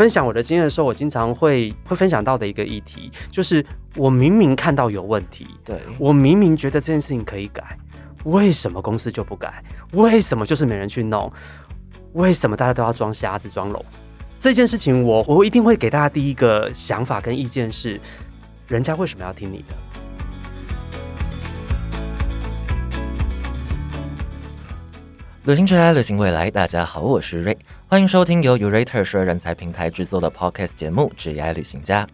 分享我的经验的时候，我经常会会分享到的一个议题，就是我明明看到有问题，对我明明觉得这件事情可以改，为什么公司就不改？为什么就是没人去弄？为什么大家都要装瞎子装聋？这件事情我，我一定会给大家第一个想法跟意见是：人家为什么要听你的？旅行者来，旅行未来。大家好，我是瑞，欢迎收听由 Urater 说人才平台制作的 Podcast 节目《职业旅行家》。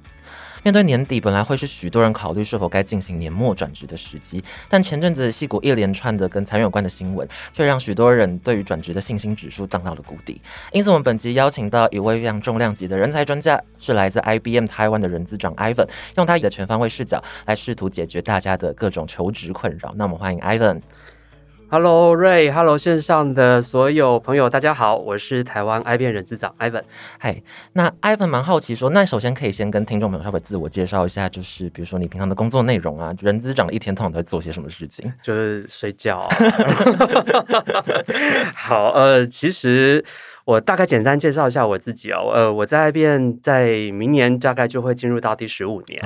面对年底，本来会是许多人考虑是否该进行年末转职的时机，但前阵子的戏股一连串的跟裁员有关的新闻，却让许多人对于转职的信心指数降到了谷底。因此，我们本集邀请到一位非常重量级的人才专家，是来自 IBM 台湾的人资长 Ivan，用他的全方位视角来试图解决大家的各种求职困扰。那我们欢迎 Ivan。Hello Ray，Hello 线上的所有朋友，大家好，我是台湾 IBM 人资长 Ivan。嗨，那 Ivan 蛮好奇说，那首先可以先跟听众朋友稍微自我介绍一下，就是比如说你平常的工作内容啊，人资长一天通常都在做些什么事情？就是睡觉、啊。好，呃，其实。我大概简单介绍一下我自己哦，呃，我在 IBM 在明年大概就会进入到第十五年，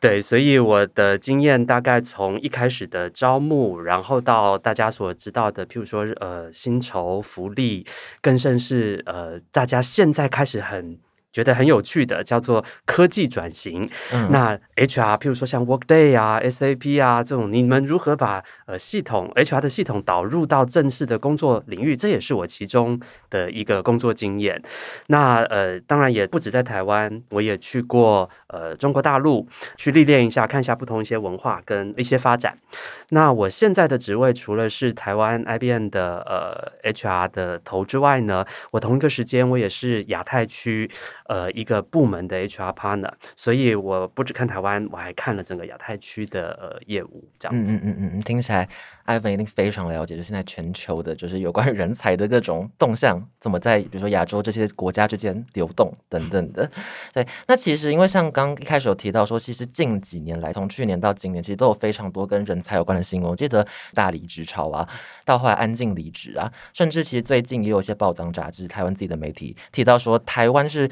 对，所以我的经验大概从一开始的招募，然后到大家所知道的，譬如说呃薪酬福利，更甚是呃大家现在开始很。觉得很有趣的叫做科技转型。那 HR，譬如说像 Workday 啊、SAP 啊这种，你们如何把呃系统 HR 的系统导入到正式的工作领域？这也是我其中的一个工作经验。那呃，当然也不止在台湾，我也去过呃中国大陆去历练一下，看一下不同一些文化跟一些发展。那我现在的职位除了是台湾 IBM 的呃 HR 的头之外呢，我同一个时间我也是亚太区。呃，一个部门的 HR partner，所以我不只看台湾，我还看了整个亚太区的呃业务，这样子。嗯嗯嗯嗯，听起来艾文一定非常了解，就现在全球的，就是有关于人才的各种动向，怎么在比如说亚洲这些国家之间流动等等的。对，那其实因为像刚一开始有提到说，其实近几年来，从去年到今年，其实都有非常多跟人才有关的新闻。我记得大离职潮啊，到后来安静离职啊，甚至其实最近也有一些报章杂志、台湾自己的媒体提到说，台湾是。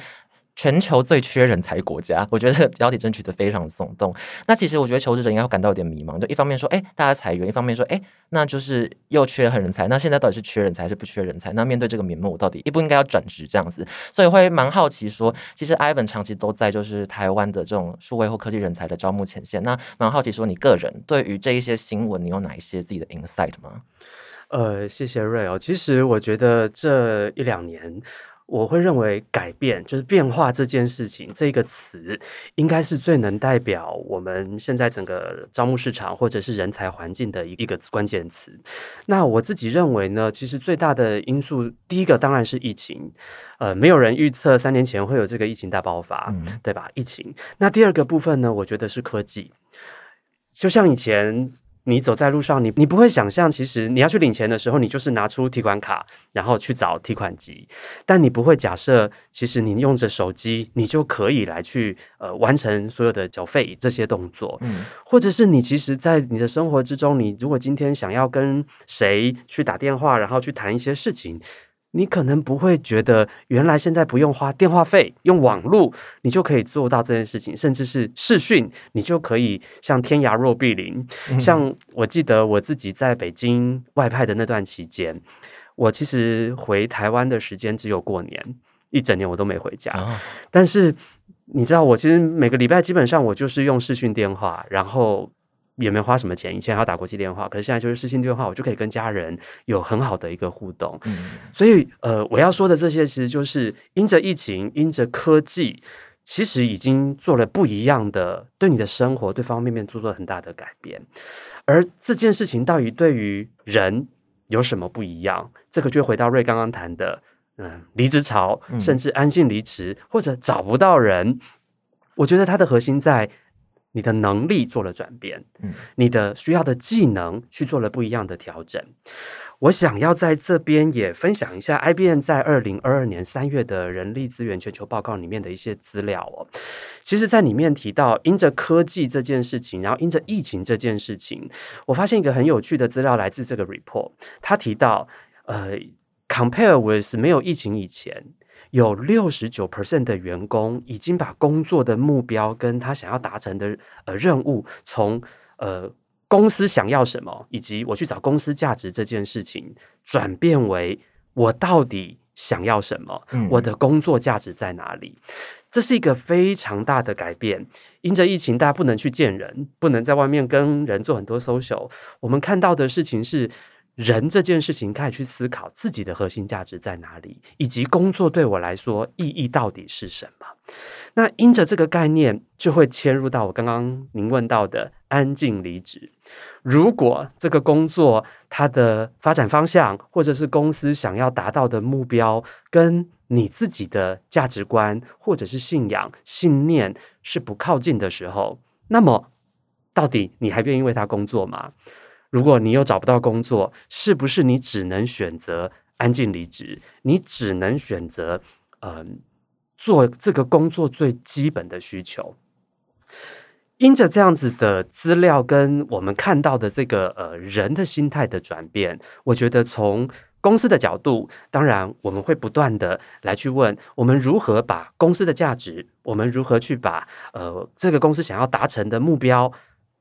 全球最缺人才国家，我觉得标题争取的非常耸动。那其实我觉得求职者应该会感到有点迷茫，就一方面说，哎，大家裁员；一方面说，哎，那就是又缺很人才。那现在到底是缺人才还是不缺人才？那面对这个名目，我到底应不应该要转职这样子？所以会蛮好奇说，其实 Ivan 长期都在就是台湾的这种数位或科技人才的招募前线。那蛮好奇说，你个人对于这一些新闻，你有哪一些自己的 insight 吗？呃，谢谢瑞哦。其实我觉得这一两年。我会认为改变就是变化这件事情，这个词应该是最能代表我们现在整个招募市场或者是人才环境的一一个关键词。那我自己认为呢，其实最大的因素，第一个当然是疫情，呃，没有人预测三年前会有这个疫情大爆发，对吧？疫情。那第二个部分呢，我觉得是科技，就像以前。你走在路上，你你不会想象，其实你要去领钱的时候，你就是拿出提款卡，然后去找提款机。但你不会假设，其实你用着手机，你就可以来去呃完成所有的缴费这些动作。嗯，或者是你其实，在你的生活之中，你如果今天想要跟谁去打电话，然后去谈一些事情。你可能不会觉得，原来现在不用花电话费，用网络你就可以做到这件事情，甚至是视讯，你就可以像天涯若比邻。像我记得我自己在北京外派的那段期间，我其实回台湾的时间只有过年，一整年我都没回家。但是你知道，我其实每个礼拜基本上我就是用视讯电话，然后。也没花什么钱，以前还要打国际电话，可是现在就是视信电话，我就可以跟家人有很好的一个互动。嗯，所以呃，我要说的这些，其实就是因着疫情，因着科技，其实已经做了不一样的，对你的生活，对方方面面做了很大的改变。而这件事情到底对于人有什么不一样？这个就回到瑞刚刚谈的，嗯，离职潮，甚至安静离职，或者找不到人。我觉得它的核心在。你的能力做了转变，嗯，你的需要的技能去做了不一样的调整。我想要在这边也分享一下 IBM 在二零二二年三月的人力资源全球报告里面的一些资料哦。其实，在里面提到，因着科技这件事情，然后因着疫情这件事情，我发现一个很有趣的资料来自这个 report。他提到，呃，compare with 没有疫情以前。有六十九 percent 的员工已经把工作的目标跟他想要达成的呃任务，从呃公司想要什么，以及我去找公司价值这件事情，转变为我到底想要什么，我的工作价值在哪里？这是一个非常大的改变。因着疫情，大家不能去见人，不能在外面跟人做很多 social。我们看到的事情是。人这件事情，开始去思考自己的核心价值在哪里，以及工作对我来说意义到底是什么。那因着这个概念，就会切入到我刚刚您问到的安静离职。如果这个工作它的发展方向，或者是公司想要达到的目标，跟你自己的价值观或者是信仰、信念是不靠近的时候，那么到底你还愿意为他工作吗？如果你又找不到工作，是不是你只能选择安静离职？你只能选择嗯做这个工作最基本的需求。因着这样子的资料跟我们看到的这个呃人的心态的转变，我觉得从公司的角度，当然我们会不断的来去问我们如何把公司的价值，我们如何去把呃这个公司想要达成的目标。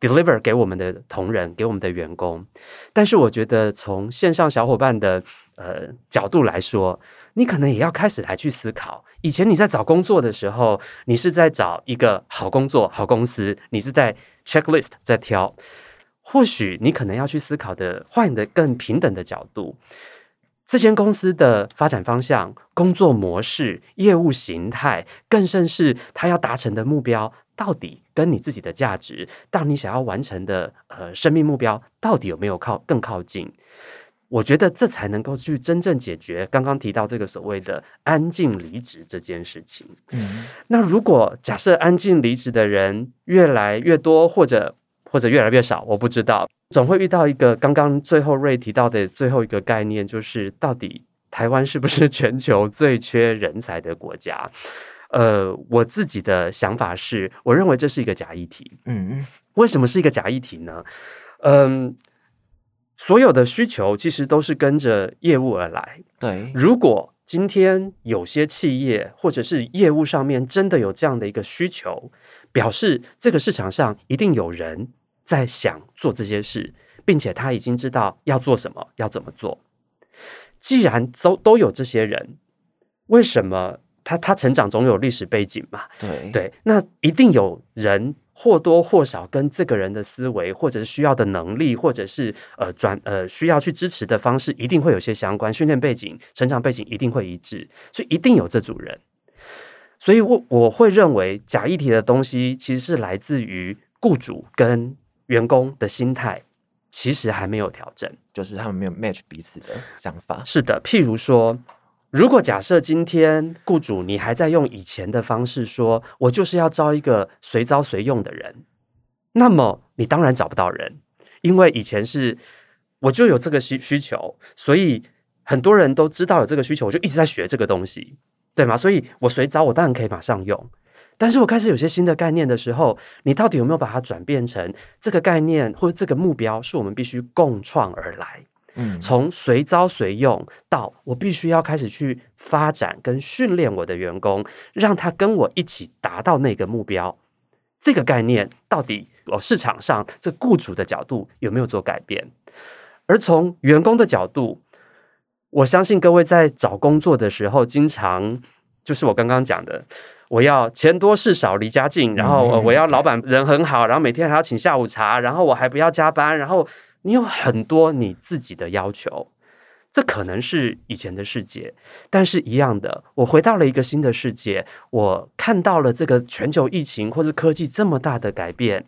Deliver 给我们的同仁，给我们的员工，但是我觉得从线上小伙伴的呃角度来说，你可能也要开始来去思考。以前你在找工作的时候，你是在找一个好工作、好公司，你是在 checklist 在挑。或许你可能要去思考的，换的更平等的角度，这间公司的发展方向、工作模式、业务形态，更甚是他要达成的目标。到底跟你自己的价值，到你想要完成的呃生命目标，到底有没有靠更靠近？我觉得这才能够去真正解决刚刚提到这个所谓的安静离职这件事情。嗯，那如果假设安静离职的人越来越多，或者或者越来越少，我不知道，总会遇到一个刚刚最后瑞提到的最后一个概念，就是到底台湾是不是全球最缺人才的国家？呃，我自己的想法是，我认为这是一个假议题。嗯，为什么是一个假议题呢？嗯，所有的需求其实都是跟着业务而来。对，如果今天有些企业或者是业务上面真的有这样的一个需求，表示这个市场上一定有人在想做这些事，并且他已经知道要做什么，要怎么做。既然都都有这些人，为什么？他他成长总有历史背景嘛？对对，那一定有人或多或少跟这个人的思维，或者是需要的能力，或者是呃转呃需要去支持的方式，一定会有些相关。训练背景、成长背景一定会一致，所以一定有这组人。所以我我会认为假议题的东西，其实是来自于雇主跟员工的心态，其实还没有调整，就是他们没有 match 彼此的想法。是的，譬如说。如果假设今天雇主你还在用以前的方式说，我就是要招一个随招随用的人，那么你当然找不到人，因为以前是我就有这个需需求，所以很多人都知道有这个需求，我就一直在学这个东西，对吗？所以我随招我当然可以马上用，但是我开始有些新的概念的时候，你到底有没有把它转变成这个概念或者这个目标是我们必须共创而来？嗯，从随招随用到我必须要开始去发展跟训练我的员工，让他跟我一起达到那个目标。这个概念到底我市场上这雇主的角度有没有做改变？而从员工的角度，我相信各位在找工作的时候，经常就是我刚刚讲的，我要钱多事少离家近，然后我要老板人很好，然后每天还要请下午茶，然后我还不要加班，然后。你有很多你自己的要求，这可能是以前的世界，但是一样的，我回到了一个新的世界，我看到了这个全球疫情或者科技这么大的改变，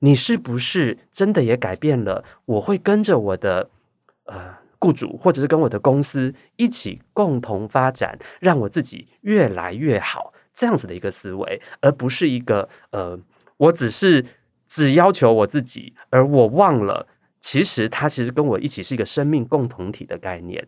你是不是真的也改变了？我会跟着我的呃雇主，或者是跟我的公司一起共同发展，让我自己越来越好，这样子的一个思维，而不是一个呃，我只是只要求我自己，而我忘了。其实它其实跟我一起是一个生命共同体的概念，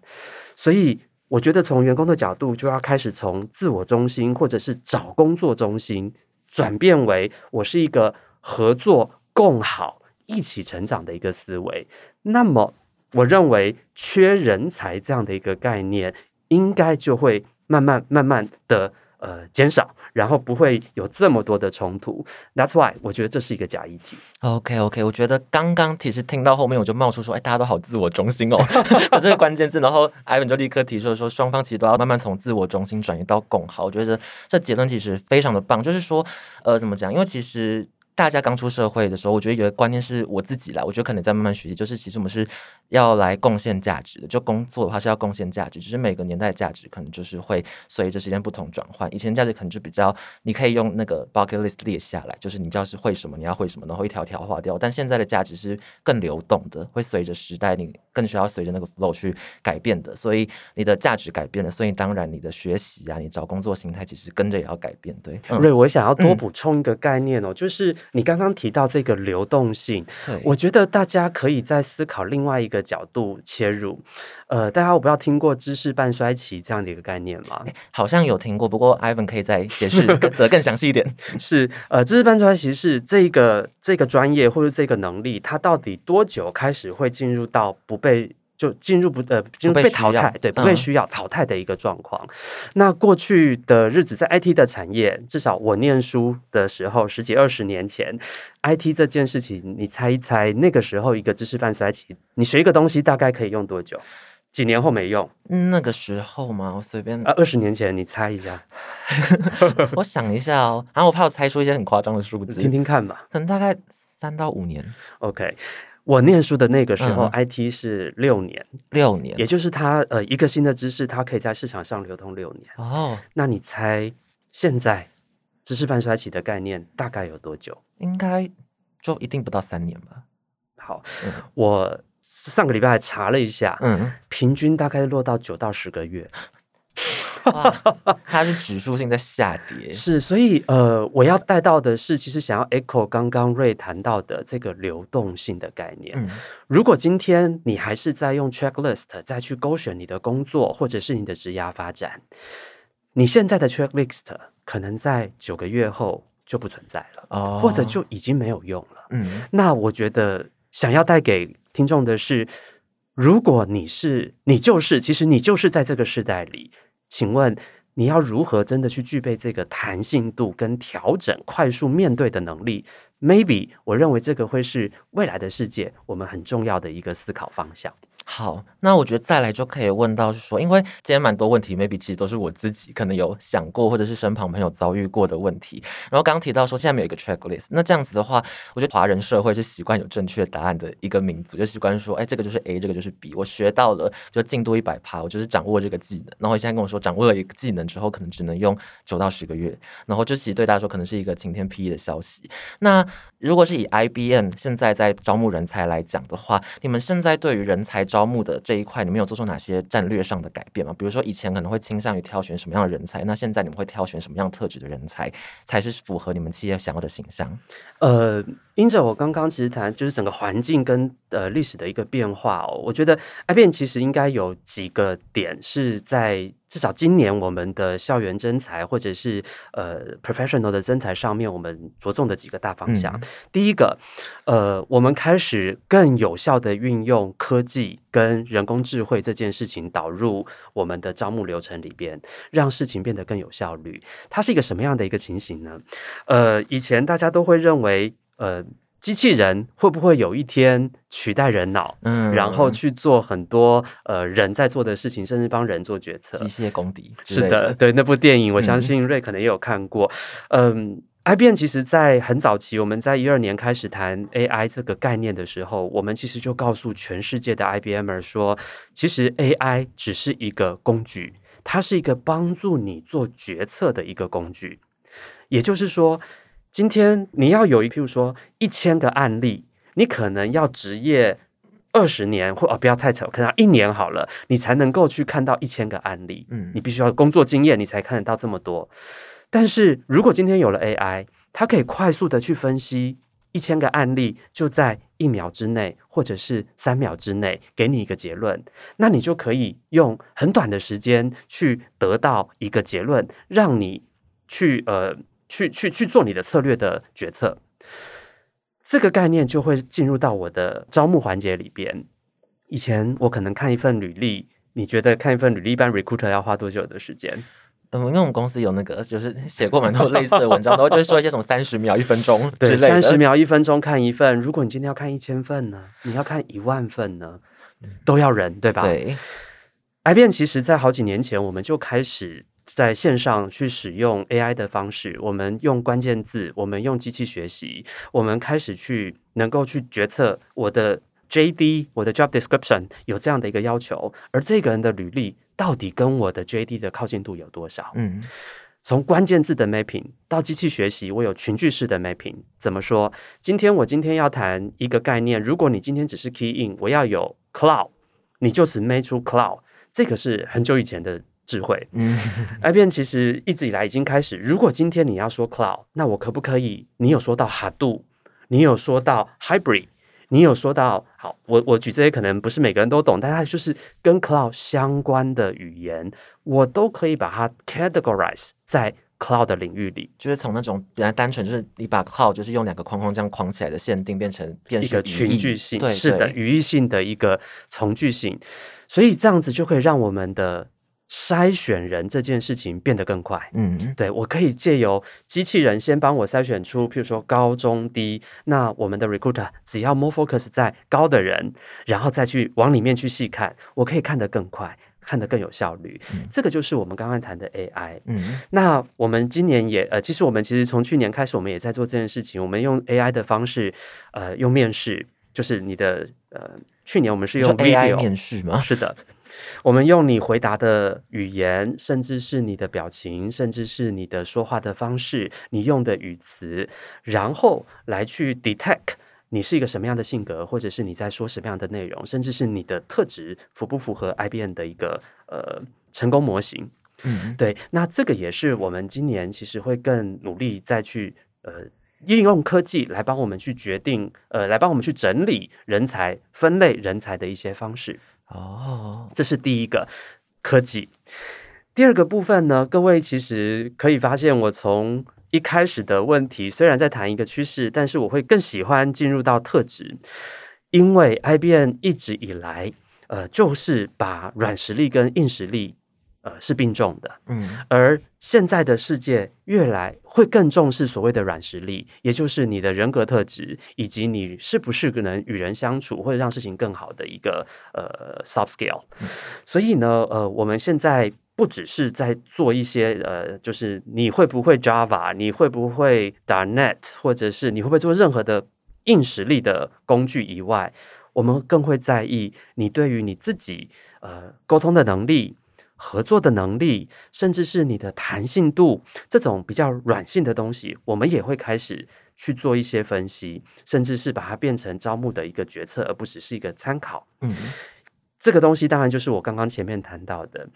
所以我觉得从员工的角度就要开始从自我中心或者是找工作中心转变为我是一个合作共好一起成长的一个思维。那么我认为缺人才这样的一个概念应该就会慢慢慢慢的呃减少，然后不会有这么多的冲突。That's why 我觉得这是一个假议题。OK OK，我觉得刚刚其实听到后面我就冒出说，哎，大家都好自我中心哦，这个关键字，然后 Ivan 就立刻提出了说，双方其实都要慢慢从自我中心转移到共好。我觉得这结论其实非常的棒，就是说，呃，怎么讲？因为其实。大家刚出社会的时候，我觉得有个观念是我自己啦，我觉得可能在慢慢学习，就是其实我们是要来贡献价值的。就工作的话是要贡献价值，只是每个年代的价值可能就是会随着时间不同转换。以前价值可能就比较，你可以用那个 bucket list 列下来，就是你知道是会什么，你要会什么，然后一条条划掉。但现在的价值是更流动的，会随着时代，你更需要随着那个 flow 去改变的。所以你的价值改变了，所以当然你的学习啊，你找工作心态其实跟着也要改变。对，嗯瑞，我想要多补充一个概念哦，就是你刚刚提到这个流动性，对，我觉得大家可以在思考另外一个角度切入。呃，大家我不知道听过知识半衰期这样的一个概念吗？好像有听过，不过 Ivan 可以再解释更得更详细一点。是呃，知识半衰期是这个这个专业或者这个能力，它到底多久开始会进入到不被就进入不呃进入被淘汰，对，不被嗯需要淘汰的一个状况。那过去的日子，在 IT 的产业，至少我念书的时候，十几二十年前，IT 这件事情，你猜一猜，那个时候一个知识半衰期，你学一个东西大概可以用多久？几年后没用那个时候嘛，我随便啊，二十年前你猜一下，我想一下哦，然后我怕我猜出一些很夸张的数字，听听看吧。可能大概三到五年、OK，我念书的那个时候、嗯 i t 是六年，六年也就是它呃一个新的知识，它可以在市场上流通六年。哦，那你猜现在知识半衰期的概念大概有多久？应该就一定不到三年吧。好，嗯我上个礼拜还查了一下，嗯，平均大概落到九到十个月。哇，它是指数性在下跌。是，所以呃，我要带到的是，其实想要 echo 刚刚瑞谈到的这个流动性的概念。嗯如果今天你还是在用 checklist 再去勾选你的工作或者是你的职涯发展，你现在的 checklist 可能在九个月后就不存在了，哦或者就已经没有用了。嗯那我觉得想要带给听众的是，如果你是你就是，其实你就是在这个时代里，请问你要如何真的去具备这个弹性度跟调整、快速面对的能力？Maybe 我认为这个会是未来的世界我们很重要的一个思考方向。好，那我觉得再来就可以问到，是说，因为今天蛮多问题，maybe 其实都是我自己可能有想过，或者是身旁朋友遭遇过的问题。然后刚刚提到说，现在没有一个 checklist，那这样子的话，我觉得华人社会是习惯有正确答案的一个民族，就习惯说，哎，这个就是 A，这个就是 B，我学到了，就进度一百趴，我就是掌握这个技能。然后现在跟我说，掌握了一个技能之后，可能只能用九到十个月，然后这其实对大家说，可能是一个晴天霹雳的消息。那如果是以 IBM 现在在招募人才来讲的话，你们现在对于人才招募的这一块，你们有做出哪些战略上的改变吗？比如说以前可能会倾向于挑选什么样的人才，那现在你们会挑选什么样特质的人才，才是符合你们企业想要的形象？呃，因着我刚刚其实谈就是整个环境跟呃历史的一个变化哦，我觉得 IBM 其实应该有几个点是在至少今年我们的校园征才或者是呃 professional 的征才上面，我们着重的几个大方向。嗯第一个，呃，我们开始更有效的运用科技跟人工智慧这件事情导入我们的招募流程里边，让事情变得更有效率。它是一个什么样的一个情形呢？呃，以前大家都会认为，呃，机器人会不会有一天取代人脑，嗯然后去做很多呃人在做的事情，甚至帮人做决策机？械公敌是的，对那部电影，我相嗯信瑞可能也有看过。嗯，IBM 其实在很早期，我们在一二年开始谈 AI 这个概念的时候，我们其实就告诉全世界的 IBMer 说，其实 AI 只是一个工具，它是一个帮助你做决策的一个工具。也就是说，今天你要有一，譬如说一千个案例，你可能要职业二十年，或哦不要太扯，可能一年好了，你才能够去看到一千个案例。嗯你必须要工作经验，你才看得到这么多。但是如果今天有了 AI，它可以快速的去分析一千个案例，就在一秒之内，或者是三秒之内，给你一个结论，那你就可以用很短的时间去得到一个结论，让你去呃去去去做你的策略的决策。这个概念就会进入到我的招募环节里边。以前我可能看一份履历，你觉得看一份履历，一般 recruiter 要花多久的时间？嗯，因为我们公司有那个，就是写过蛮多类似的文章，然后就会说一些什么三十秒、一分钟之类的。三十秒、一分钟看一份，如果你今天要看一千份呢？你要看一万份呢？都要人，对吧？对。IBM 其实在好几年前，我们就开始在线上去使用 AI 的方式，我们用关键字，我们用机器学习，我们开始去能够去决策我的 JD，我的 Job Description 有这样的一个要求，而这个人的履历。到底跟我的 JD 的靠近度有多少？嗯，从关键字的 mapping 到机器学习，我有群聚式的 mapping。怎么说？今天我今天要谈一个概念，如果你今天只是 key in，我要有 cloud，你就只 make 出 cloud，这个是很久以前的智慧。嗯，IBM 其实一直以来已经开始，如果今天你要说 cloud，那我可不可以？你有说到 Hadoop，你有说到 hybrid。你有说到好，我我举这些可能不是每个人都懂，但它就是跟 cloud 相关的语言，我都可以把它 categorize 在 cloud 的领域里，就是从那种本来单纯就是你把 cloud 就是用两个框框这样框起来的限定，变成变一个群聚性，对，是的，语义性的一个从句性，所以这样子就可以让我们的。筛选人这件事情变得更快，嗯，对我可以借由机器人先帮我筛选出，譬如说高中低，那我们的 recruiter 只要 more focus 在高的人，然后再去往里面去细看，我可以看得更快，看得更有效率。这个就是我们刚刚谈的 AI。嗯，那我们今年也呃，其实我们其实从去年开始，我们也在做这件事情。我们用 AI 的方式，呃，用面试，就是你的呃，去年我们是用 AI 面试吗？是的。我们用你回答的语言，甚至是你的表情，甚至是你的说话的方式，你用的语词，然后来去 detect 你是一个什么样的性格，或者是你在说什么样的内容，甚至是你的特质符不符合 IBM 的一个呃成功模型。嗯，对。那这个也是我们今年其实会更努力再去呃应用科技来帮我们去决定呃来帮我们去整理人才、分类人才的一些方式。哦，这是第一个科技。第二个部分呢，各位其实可以发现，我从一开始的问题虽然在谈一个趋势，但是我会更喜欢进入到特质，因为 IBM 一直以来，呃，就是把软实力跟硬实力。呃，是并重的，嗯，而现在的世界越来会更重视所谓的软实力，也就是你的人格特质，以及你是不是能与人相处或者让事情更好的一个呃 soft skill。所以呢，呃，我们现在不只是在做一些呃，就是你会不会 Java，你会不会 .NET，或者是你会不会做任何的硬实力的工具以外，我们更会在意你对于你自己呃沟通的能力。合作的能力，甚至是你的弹性度，这种比较软性的东西，我们也会开始去做一些分析，甚至是把它变成招募的一个决策，而不只是一个参考。嗯，这个东西当然就是我刚刚前面谈到的，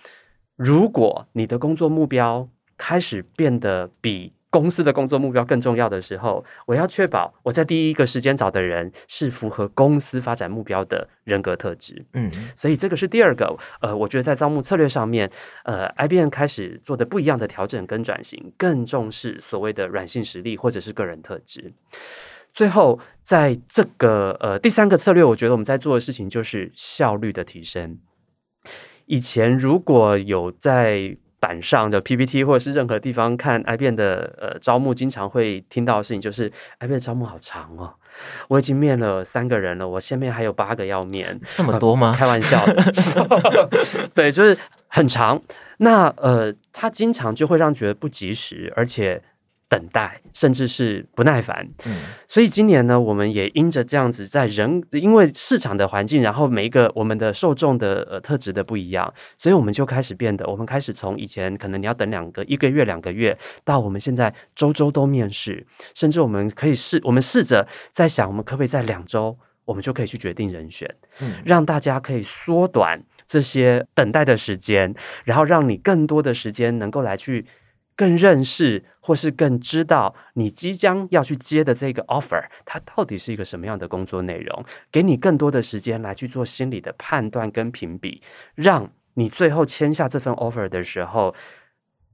如果你的工作目标开始变得比。公司的工作目标更重要的时候，我要确保我在第一个时间找的人是符合公司发展目标的人格特质。嗯，所以这个是第二个。呃，我觉得在招募策略上面，呃，IBM 开始做的不一样的调整跟转型，更重视所谓的软性实力或者是个人特质。最后，在这个呃第三个策略，我觉得我们在做的事情就是效率的提升。以前如果有在板上的 PPT 或者是任何地方看 IBM 的呃招募，经常会听到的事情就是 IBM 招募好长哦，我已经面了三个人了，我下面还有八个要面，这么多吗？开玩笑的，对，就是很长。那呃，他经常就会让觉得不及时，而且。等待，甚至是不耐烦。嗯，所以今年呢，我们也因着这样子，在人因为市场的环境，然后每一个我们的受众的呃特质的不一样，所以我们就开始变得，我们开始从以前可能你要等两个一个月两个月，到我们现在周周都面试，甚至我们可以试，我们试着在想，我们可不可以在两周，我们就可以去决定人选，嗯，让大家可以缩短这些等待的时间，然后让你更多的时间能够来去。更认识或是更知道你即将要去接的这个 offer，它到底是一个什么样的工作内容，给你更多的时间来去做心理的判断跟评比，让你最后签下这份 offer 的时候，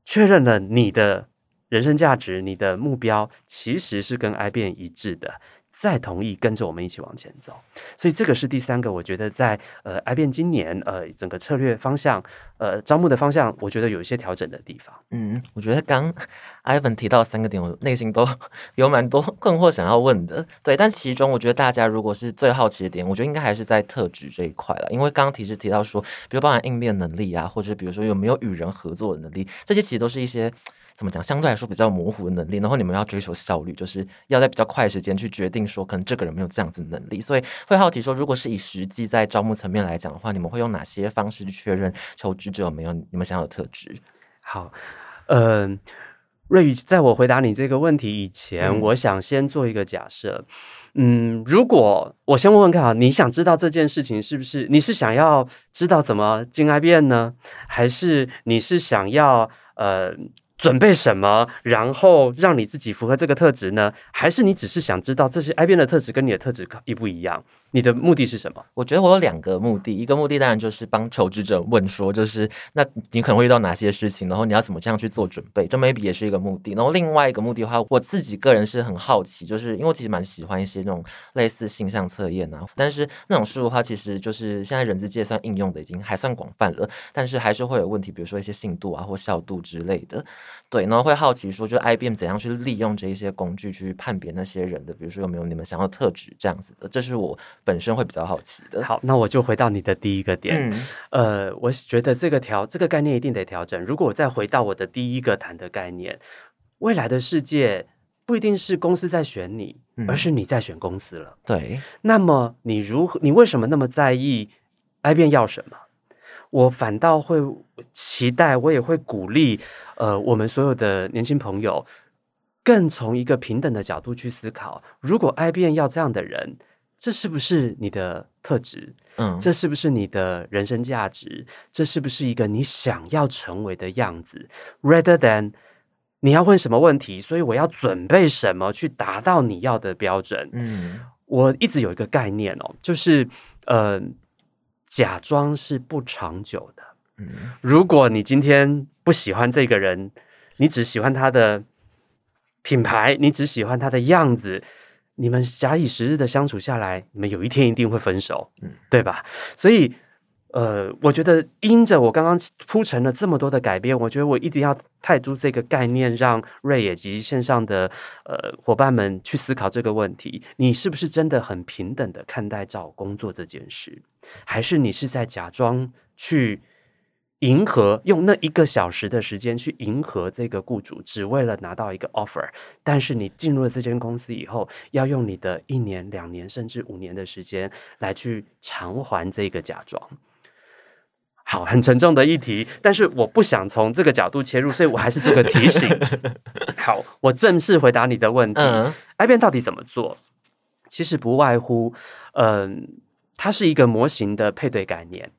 确认了你的人生价值、你的目标其实是跟 I 变一致的。再同意跟着我们一起往前走。所以这个是第三个，我觉得在呃 i 变今年呃整个策略方向呃招募的方向，我觉得有一些调整的地方。嗯，我觉得刚 Ivan 提到三个点，我内心都 有蛮多困惑想要问的。对，但其中我觉得大家如果是最好奇的点，我觉得应该还是在特质这一块了，因为刚刚提示提到说，比如包含应变能力啊，或者比如说有没有与人合作的能力，这些其实都是一些。怎么讲？相对来说比较模糊的能力，然后你们要追求效率，就是要在比较快的时间去决定说，可能这个人没有这样子能力，所以会好奇说，如果是以实际在招募层面来讲的话，你们会用哪些方式去确认求职者有没有你们想要的特质？好，嗯，瑞宇，在我回答你这个问题以前，我想先做一个假设。嗯，如果我先问问看啊，你想知道这件事情是不是？你是想要知道怎么进 I 变呢，还是你是想要呃？准备什么，然后让你自己符合这个特质呢？还是你只是想知道这些 I 边的特质跟你的特质一不一样？你的目的是什么？我觉得我有两个目的，一个目的当然就是帮求职者问说，就是那你可能会遇到哪些事情，然后你要怎么这样去做准备，这 maybe 也是一个目的。然后另外一个目的的话，我自己个人是很好奇，就是因为我其实蛮喜欢一些那种类似性向测验啊，但是那种书的话，其实就是现在人资界算应用的已经还算广泛了，但是还是会有问题，比如说一些信度啊或效度之类的。对，然后会好奇说，就 IBM 怎样去利用这一些工具去判别那些人的，比如说有没有你们想要特质这样子的，这是我本身会比较好奇的。好，那我就回到你的第一个点，呃，我觉得这个调这个概念一定得调整。如果我再回到我的第一个谈的概念，未来的世界不一定是公司在选你，而是你在选公司了。对，那么你如何？你为什么那么在意 IBM 要什么？我反倒会期待，我也会鼓励，呃，我们所有的年轻朋友，更从一个平等的角度去思考：如果 IBM 要这样的人，这是不是你的特质？嗯，这是不是你的人生价值？这是不是一个你想要成为的样子？Rather than 你要问什么问题，所以我要准备什么去达到你要的标准？嗯，我一直有一个概念哦，就是呃。假装是不长久的。嗯，如果你今天不喜欢这个人，你只喜欢他的品牌，你只喜欢他的样子，你们假以时日的相处下来，你们有一天一定会分手，嗯，对吧？所以。呃，我觉得因着我刚刚铺陈了这么多的改变，我觉得我一定要泰铢这个概念，让瑞以及线上的呃伙伴们去思考这个问题：你是不是真的很平等的看待找工作这件事，还是你是在假装去迎合，用那一个小时的时间去迎合这个雇主，只为了拿到一个 offer？但是你进入了这间公司以后，要用你的一年、两年甚至五年的时间来去偿还这个假装。好，很沉重的议题，但是我不想从这个角度切入，所以我还是做个提醒。好，我正式回答你的问题。i b m 到底怎么做？其实不外乎，嗯，它是一个模型的配对概念。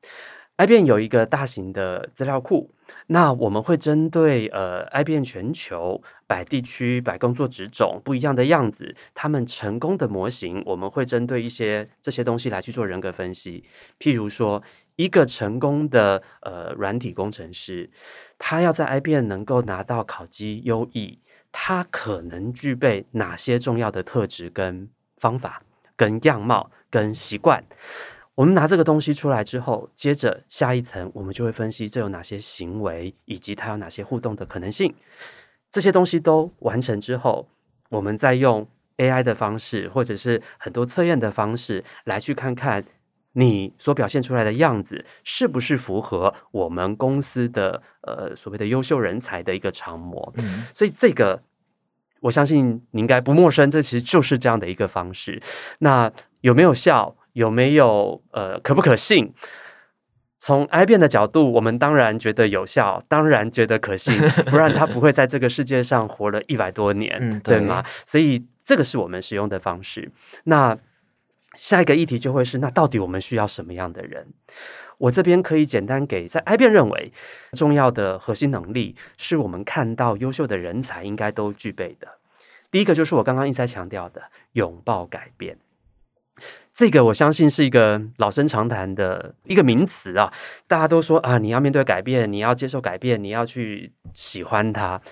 I b m 有一个大型的资料库，那我们会针对呃 i b m 全球百地区、百工作职种不一样的样子，他们成功的模型，我们会针对一些这些东西来去做人格分析，譬如说。一个成功的呃软体工程师，他要在 IBM 能够拿到考绩优异，他可能具备哪些重要的特质、跟方法、跟样貌、跟习惯？我们拿这个东西出来之后，接着下一层，我们就会分析这有哪些行为，以及它有哪些互动的可能性。这些东西都完成之后，我们再用 AI 的方式，或者是很多测验的方式来去看看。你所表现出来的样子是不是符合我们公司的呃所谓的优秀人才的一个常模？嗯，所以这个我相信你应该不陌生，这其实就是这样的一个方式。那有没有效？有没有呃可不可信？从 I B 的角度，我们当然觉得有效，当然觉得可信，不然他不会在这个世界上活了一百多年，对吗？所以这个是我们使用的方式。那下一个议题就会是，那到底我们需要什么样的人？我这边可以简单给，在 I 边认为重要的核心能力，是我们看到优秀的人才应该都具备的。第一个就是我刚刚一直在强调的，拥抱改变。这个我相信是一个老生常谈的一个名词啊，大家都说啊，你要面对改变，你要接受改变，你要去喜欢它。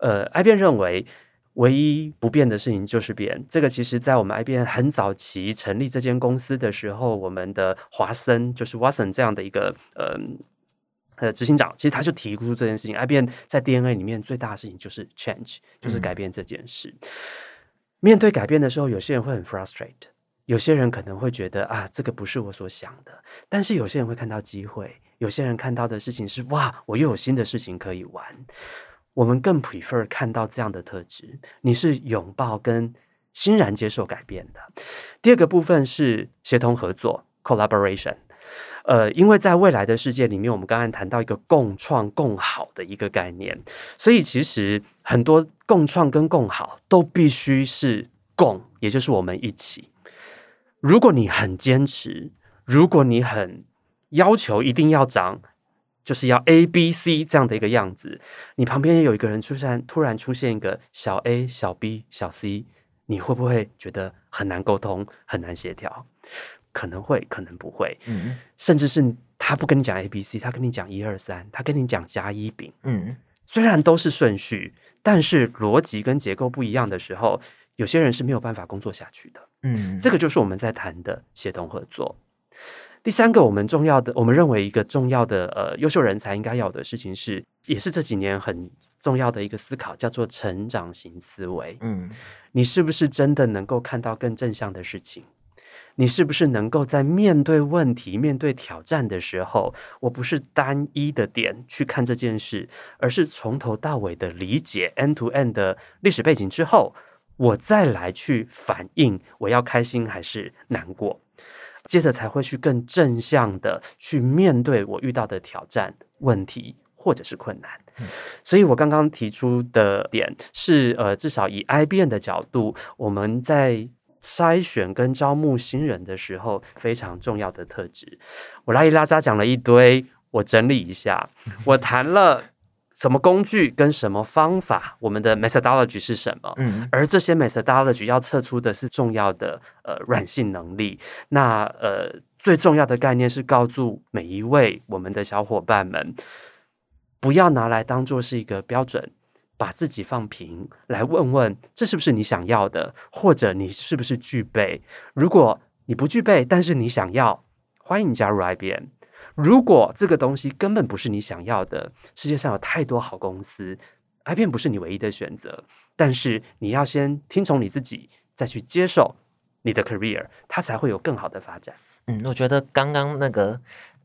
呃，I 边认为。唯一不变的事情就是变。这个其实，在我们 IBM 很早期成立这间公司的时候，我们的华森就是 Watson 这样的一个呃呃执行长，其实他就提出这件事情。IBM 在 DNA 里面最大的事情就是 change，就是改变这件事。面对改变的时候，有些人会很 frustrate，有些人可能会觉得啊，这个不是我所想的。但是有些人会看到机会，有些人看到的事情是哇，我又有新的事情可以玩。我们更 prefer 看到这样的特质，你是拥抱跟欣然接受改变的。第二个部分是协同合作 （collaboration）。呃，因为在未来的世界里面，我们刚刚谈到一个共创共好的一个概念，所以其实很多共创跟共好都必须是共，也就是我们一起。如果你很坚持，如果你很要求一定要长。就是要 A、B、C 这样的一个样子，你旁边有一个人出现，突然出现一个小 A、小 B、小 C，你会不会觉得很难沟通、很难协调？可能会，可能不会。嗯，甚至是他不跟你讲 A、B、C，他跟你讲一二三，他跟你讲甲、乙、丙。嗯，虽然都是顺序，但是逻辑跟结构不一样的时候，有些人是没有办法工作下去的。嗯，这个就是我们在谈的协同合作。第三个，我们重要的，我们认为一个重要的呃优秀人才应该要的事情是，也是这几年很重要的一个思考，叫做成长型思维。嗯，你是不是真的能够看到更正向的事情？你是不是能够在面对问题、面对挑战的时候，我不是单一的点去看这件事，而是从头到尾的理解 end to end 的历史背景之后，我再来去反映我要开心还是难过。接着才会去更正向的去面对我遇到的挑战、问题或者是困难。所以我刚刚提出的点是，呃，至少以 IBM 的角度，我们在筛选跟招募新人的时候非常重要的特质。我拉里拉扎讲了一堆，我整理一下，我谈了。什么工具跟什么方法？我们的 methodology 是什么？嗯，而这些 methodology 要测出的是重要的呃软性能力。那呃最重要的概念是告诉每一位我们的小伙伴们，不要拿来当做是一个标准，把自己放平，来问问这是不是你想要的，或者你是不是具备？如果你不具备，但是你想要，欢迎加入 IBM。如果这个东西根本不是你想要的，世界上有太多好公司，IBM 不是你唯一的选择。但是你要先听从你自己，再去接受你的 career，它才会有更好的发展。嗯，我觉得刚刚那个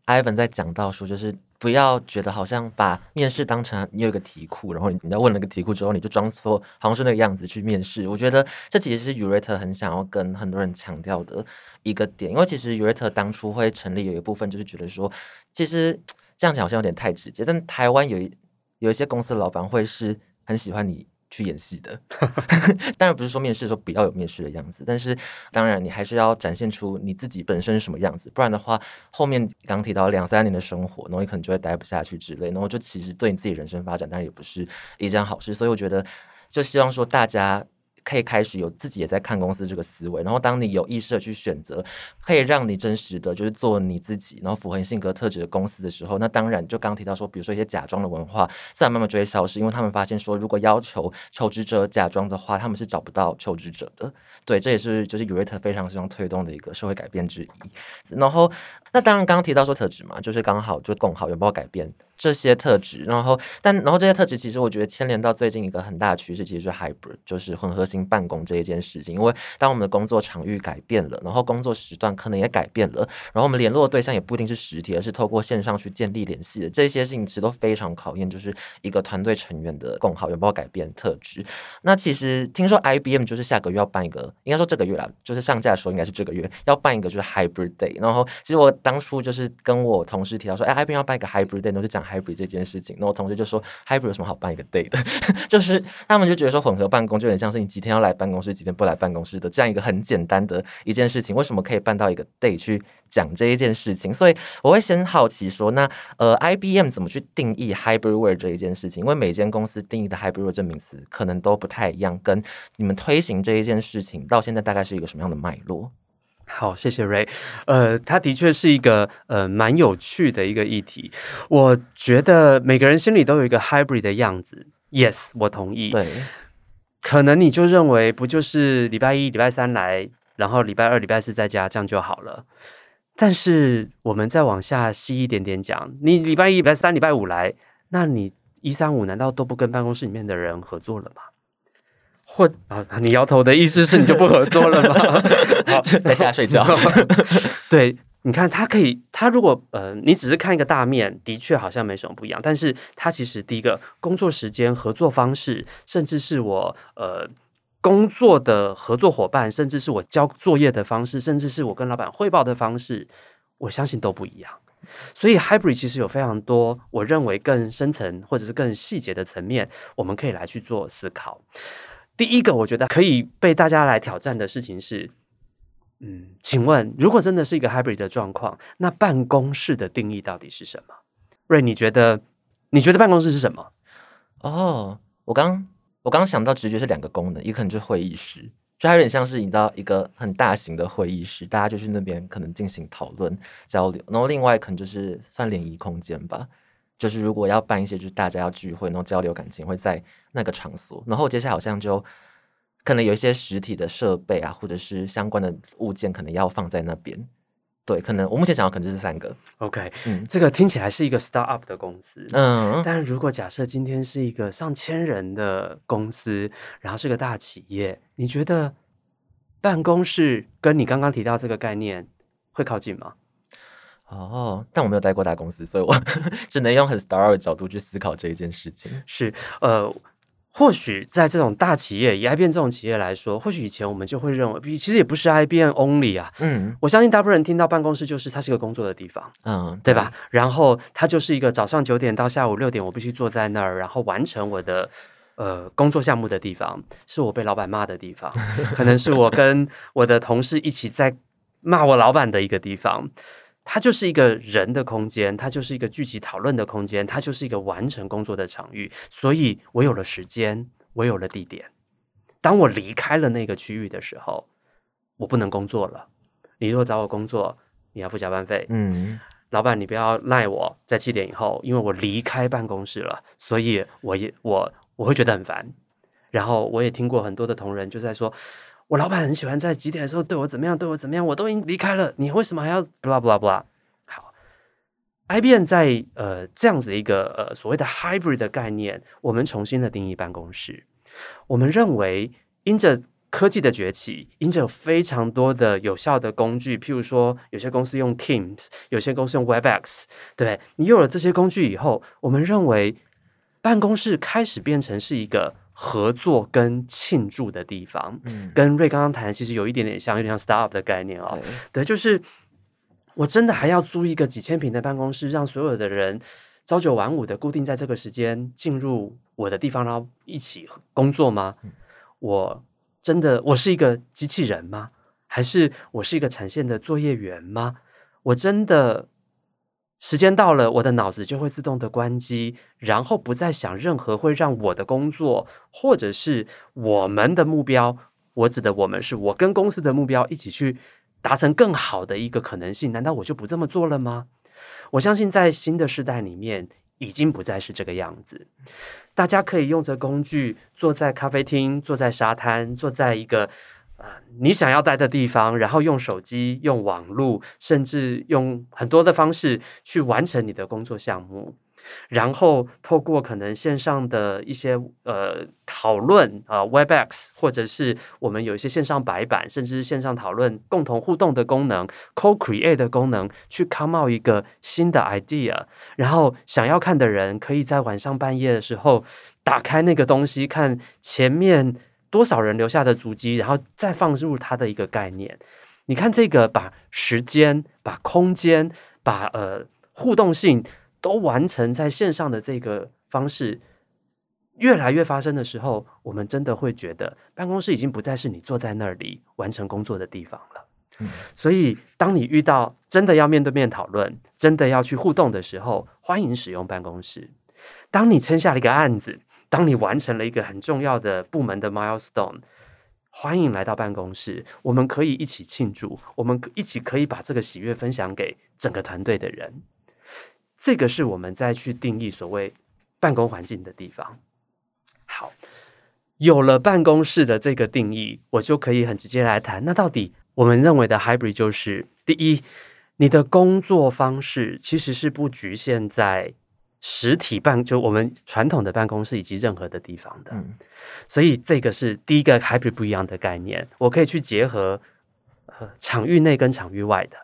Ivan 在讲到说，就是。不要觉得好像把面试当成你有一个题库，然后你你在问了个题库之后，你就装作好像是那个样子去面试。我觉得这其实是 Urate 很想要跟很多人强调的一个点，因为其实 Urate 当初会成立有一部分就是觉得说，其实这样讲好像有点太直接，但台湾有一有一些公司老板会是很喜欢你。去演戏的，当然不是说面试的时候不要有面试的样子，但是当然你还是要展现出你自己本身是什么样子，不然的话，后面刚提到两三年的生活，然后你可能就会待不下去之类，然后就其实对你自己人生发展当然也不是一件好事，所以我觉得就希望说大家。可以开始有自己也在看公司这个思维，然后当你有意识的去选择，可以让你真实的就是做你自己，然后符合你性格特质的公司的时候，那当然就刚提到说，比如说一些假装的文化，自然慢慢就会消失，因为他们发现说，如果要求求职者假装的话，他们是找不到求职者的。对，这也是就是 Urate 非常希望推动的一个社会改变之一。然后，那当然刚刚提到说特质嘛，就是刚好就共好有没有改变。这些特质，然后但然后这些特质，其实我觉得牵连到最近一个很大的趋势，其实是 hybrid，就是混合型办公这一件事情。因为当我们的工作场域改变了，然后工作时段可能也改变了，然后我们联络对象也不一定是实体，而是透过线上去建立联系的。这些事情其实都非常考验，就是一个团队成员的共好有没有改变特质。那其实听说 IBM 就是下个月要办一个，应该说这个月啦，就是上架的时候应该是这个月要办一个就是 hybrid day。然后其实我当初就是跟我同事提到说，哎，IBM 要办一个 hybrid day，然后就讲。Hybrid 这件事情，那我同学就说 hybrid 有什么好办一个 day 的？就是他们就觉得说混合办公就有点像是你几天要来办公室，几天不来办公室的这样一个很简单的一件事情，为什么可以办到一个 day 去讲这一件事情？所以我会先好奇说，那呃 IBM 怎么去定义 hybrid work 这一件事情？因为每间公司定义的 hybrid work 这名词可能都不太一样，跟你们推行这一件事情到现在大概是一个什么样的脉络？好，谢谢 Ray。呃，它的确是一个呃蛮有趣的一个议题。我觉得每个人心里都有一个 hybrid 的样子。Yes，我同意。对，可能你就认为不就是礼拜一、礼拜三来，然后礼拜二、礼拜四在家，这样就好了。但是我们再往下细一点点讲，你礼拜一、礼拜三、礼拜五来，那你一三五难道都不跟办公室里面的人合作了吗？或啊，你摇头的意思是你就不合作了吗？在家睡觉。对，你看他可以，他如果呃，你只是看一个大面，的确好像没什么不一样。但是他其实第一个工作时间、合作方式，甚至是我呃工作的合作伙伴，甚至是我交作业的方式，甚至是我跟老板汇报的方式，我相信都不一样。所以 hybrid 其实有非常多，我认为更深层或者是更细节的层面，我们可以来去做思考。第一个，我觉得可以被大家来挑战的事情是，嗯，请问，如果真的是一个 hybrid 的状况，那办公室的定义到底是什么？瑞，你觉得？你觉得办公室是什么？哦，我刚我刚想到直觉是两个功能，一个可能就是会议室，就有点像是你到一个很大型的会议室，大家就去那边可能进行讨论交流，然后另外可能就是算联谊空间吧。就是如果要办一些，就是大家要聚会，然后交流感情，会在那个场所。然后接下来好像就可能有一些实体的设备啊，或者是相关的物件，可能要放在那边。对，可能我目前想到可能就是三个。OK，嗯，这个听起来是一个 start up 的公司，嗯，但如果假设今天是一个上千人的公司，然后是个大企业，你觉得办公室跟你刚刚提到这个概念会靠近吗？哦，但我没有待过大公司，所以我 只能用很 star 的角度去思考这一件事情。是，呃，或许在这种大企业，以 IBM 这种企业来说，或许以前我们就会认为，其实也不是 IBM only 啊。嗯，我相信大部分人听到办公室就是它是一个工作的地方，嗯，对吧？然后它就是一个早上九点到下午六点，我必须坐在那儿，然后完成我的呃工作项目的地方，是我被老板骂的地方，可能是我跟我的同事一起在骂我老板的一个地方。它就是一个人的空间，它就是一个聚集讨论的空间，它就是一个完成工作的场域。所以我有了时间，我有了地点。当我离开了那个区域的时候，我不能工作了。你如果找我工作，你要付加班费。嗯，老板，你不要赖我在七点以后，因为我离开办公室了，所以我也我我会觉得很烦。然后我也听过很多的同仁就在说。我老板很喜欢在几点的时候对我怎么样，对我怎么样，我都已经离开了，你为什么还要 blah blah blah？好，IBM 在呃这样子的一个呃所谓的 hybrid 的概念，我们重新的定义办公室。我们认为，因着科技的崛起，因着有非常多的有效的工具，譬如说有些公司用 Teams，有些公司用 Webex，对你有了这些工具以后，我们认为办公室开始变成是一个。合作跟庆祝的地方，嗯，跟瑞刚刚谈的其实有一点点像，有点像 startup 的概念哦。对，就是我真的还要租一个几千平的办公室，让所有的人朝九晚五的固定在这个时间进入我的地方，然后一起工作吗？我真的我是一个机器人吗？还是我是一个产线的作业员吗？我真的？时间到了，我的脑子就会自动的关机，然后不再想任何会让我的工作或者是我们的目标。我指的我们是我跟公司的目标一起去达成更好的一个可能性。难道我就不这么做了吗？我相信在新的时代里面，已经不再是这个样子。大家可以用着工具，坐在咖啡厅，坐在沙滩，坐在一个。啊，你想要待的地方，然后用手机、用网络，甚至用很多的方式去完成你的工作项目，然后透过可能线上的一些呃讨论啊，Webex，或者是我们有一些线上白板，甚至是线上讨论、共同互动的功能，Co-create 的功能，去 come out 一个新的 idea，然后想要看的人可以在晚上半夜的时候打开那个东西，看前面。多少人留下的足迹，然后再放入它的一个概念。你看，这个把时间、把空间、把呃互动性都完成在线上的这个方式，越来越发生的时候，我们真的会觉得办公室已经不再是你坐在那里完成工作的地方了。嗯，所以当你遇到真的要面对面讨论、真的要去互动的时候，欢迎使用办公室。当你撑下了一个案子。当你完成了一个很重要的部门的 milestone，欢迎来到办公室，我们可以一起庆祝，我们一起可以把这个喜悦分享给整个团队的人。这个是我们再去定义所谓办公环境的地方。好，有了办公室的这个定义，我就可以很直接来谈。那到底我们认为的 hybrid 就是第一，你的工作方式其实是不局限在实体办，就我们传统的办公室以及任何的地方的。嗯所以这个是第一个 hybrid 不一样的概念，我可以去结合呃场域内跟场域外的。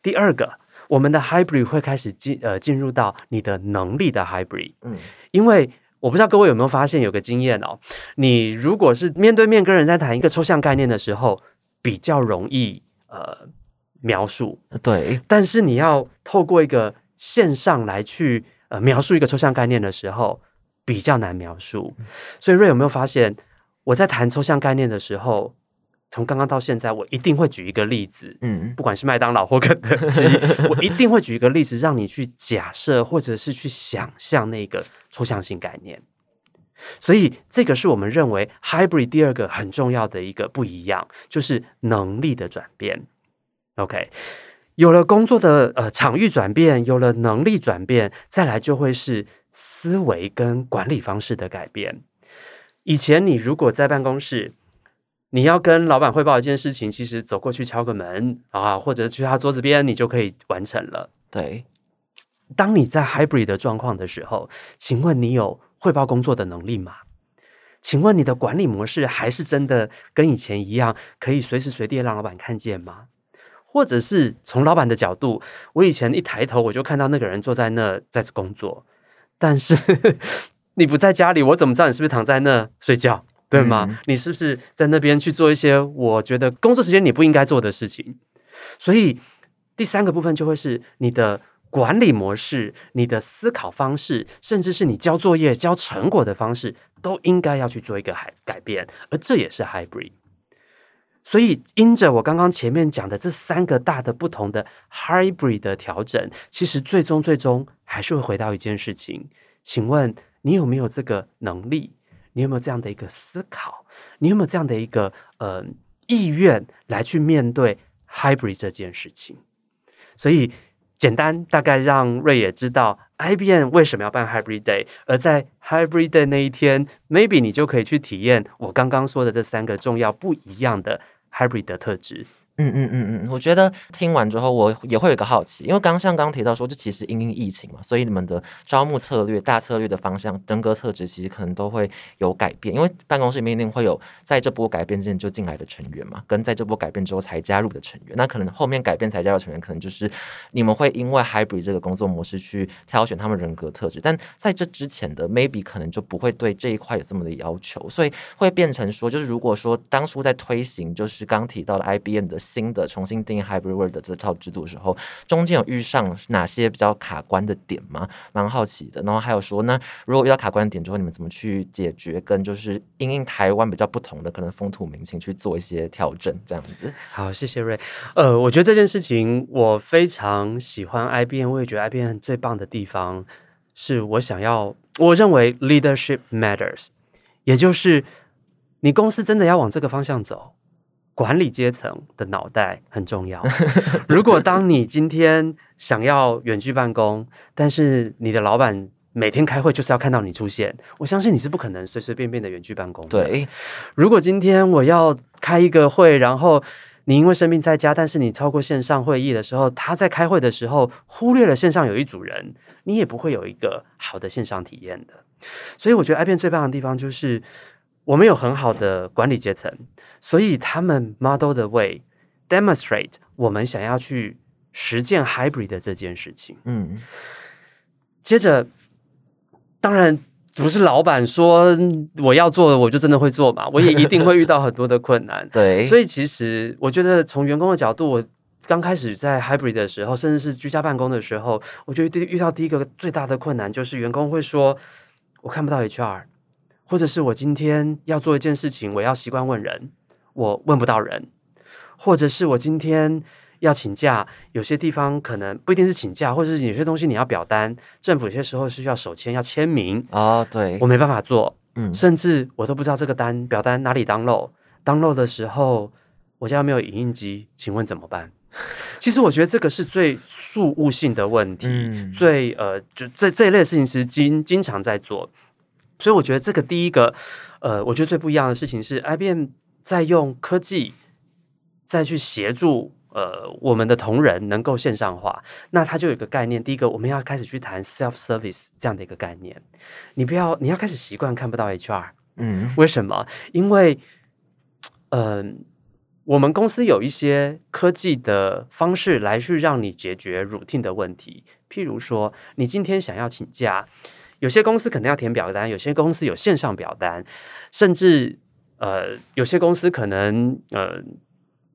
第二个，我们的 hybrid 会开始进呃进入到你的能力的 hybrid，嗯因为我不知道各位有没有发现有个经验哦，你如果是面对面跟人在谈一个抽象概念的时候，比较容易呃描述，对，但是你要透过一个线上来去呃描述一个抽象概念的时候，比较难描述。所以瑞有没有发现，我在谈抽象概念的时候，从刚刚到现在，我一定会举一个例子，嗯不管是麦当劳或肯德基，我一定会举一个例子，让你去假设或者是去想象那个抽象性概念。所以，这个是我们认为 hybrid 第二个很重要的一个不一样，就是能力的转变。OK，有了工作的呃场域转变，有了能力转变，再来就会是思维跟管理方式的改变。以前你如果在办公室，你要跟老板汇报一件事情，其实走过去敲个门啊，或者去他桌子边，你就可以完成了。对，当你在 hybrid 的状况的时候，请问你有汇报工作的能力吗？请问你的管理模式还是真的跟以前一样，可以随时随地让老板看见吗？或者是从老板的角度，我以前一抬头我就看到那个人坐在那在工作，但是 你不在家里，我怎么知道你是不是躺在那睡觉？对吗？嗯你是不是在那边去做一些我觉得工作时间你不应该做的事情？所以第三个部分就会是你的管理模式、你的思考方式，甚至是你交作业、交成果的方式，都应该要去做一个改改变，而这也是 hybrid。所以，因着我刚刚前面讲的这三个大的不同的 hybrid 的调整，其实最终最终还是会回到一件事情：请问你有没有这个能力？你有没有这样的一个思考？你有没有这样的一个呃意愿来去面对 hybrid 这件事情？所以简单大概让瑞也知道 IBM 为什么要办 Hybrid Day，而在 Hybrid Day 那一天，maybe 你就可以去体验我刚刚说的这三个重要不一样的 Hybrid 的特质。嗯嗯嗯嗯，我觉得听完之后，我也会有一个好奇，因为刚像刚提到说，就其实因应疫情嘛，所以你们的招募策略、大策略的方向、人格特质，其实可能都会有改变。因为办公室里面一定会有在这波改变之前就进来的成员嘛，跟在这波改变之后才加入的成员。那可能后面改变才加入成员，可能就是你们会因为 hybrid 这个工作模式去挑选他们人格特质，但在这之前的 maybe 可能就不会对这一块有这么的要求，所以会变成说，就是如果说当初在推行就是刚提到的 IBM 的新的重新定义 hybrid work 的这套制度的时候，中间有遇上哪些比较卡关的点吗？蛮好奇的。然后还有说，那如果遇到卡关的点之后，你们怎么去解决？跟就是因应台湾比较不同的可能风土民情去做一些调整，这样子。好，谢谢瑞。呃，我觉得这件事情我非常喜欢 IBM，我也觉得 IBM 最棒的地方是我想要，我认为 leadership matters，也就是你公司真的要往这个方向走。管理阶层的脑袋很重要。如果当你今天想要远距办公，但是你的老板每天开会就是要看到你出现，我相信你是不可能随随便便的远距办公的。对，如果今天我要开一个会，然后你因为生病在家，但是你超过线上会议的时候，他在开会的时候忽略了线上有一组人，你也不会有一个好的线上体验的。所以我觉得 IBM 最棒的地方就是我们有很好的管理阶层，所以他们 model 的 way demonstrate 我们想要去实践 hybrid 的这件事情。嗯，接着，当然不是老板说我要做，我就真的会做嘛，我也一定会遇到很多的困难。对，所以其实我觉得从员工的角度，我刚开始在 hybrid 的时候，甚至是居家办公的时候，我觉得遇到第一个最大的困难就是员工会说我看不到 HR，或者是我今天要做一件事情，我要习惯问人，我问不到人，或者是我今天。要请假，有些地方可能不一定是请假，或者是有些东西你要表单，政府有些时候是需要手签、要签名，哦，对我，没办法做，嗯，甚至我都不知道这个单表单哪里 download。download 的时候，我家没有影印机，请问怎么办？其实我觉得这个是最事务性的问题，嗯最呃，就这这一类事情，其实经经常在做。所以我觉得这个第一个，呃，我觉得最不一样的事情是，IBM 在用科技再去协助呃我们的同仁能够线上化。那它就有一个概念，第一个我们要开始去谈 self service 这样的一个概念。你不要，你要开始习惯看不到 HR。嗯为什么？因为，嗯、我们公司有一些科技的方式来去让你解决 routine 的问题。譬如说，你今天想要请假，有些公司可能要填表单，有些公司有线上表单，甚至呃，有些公司可能呃，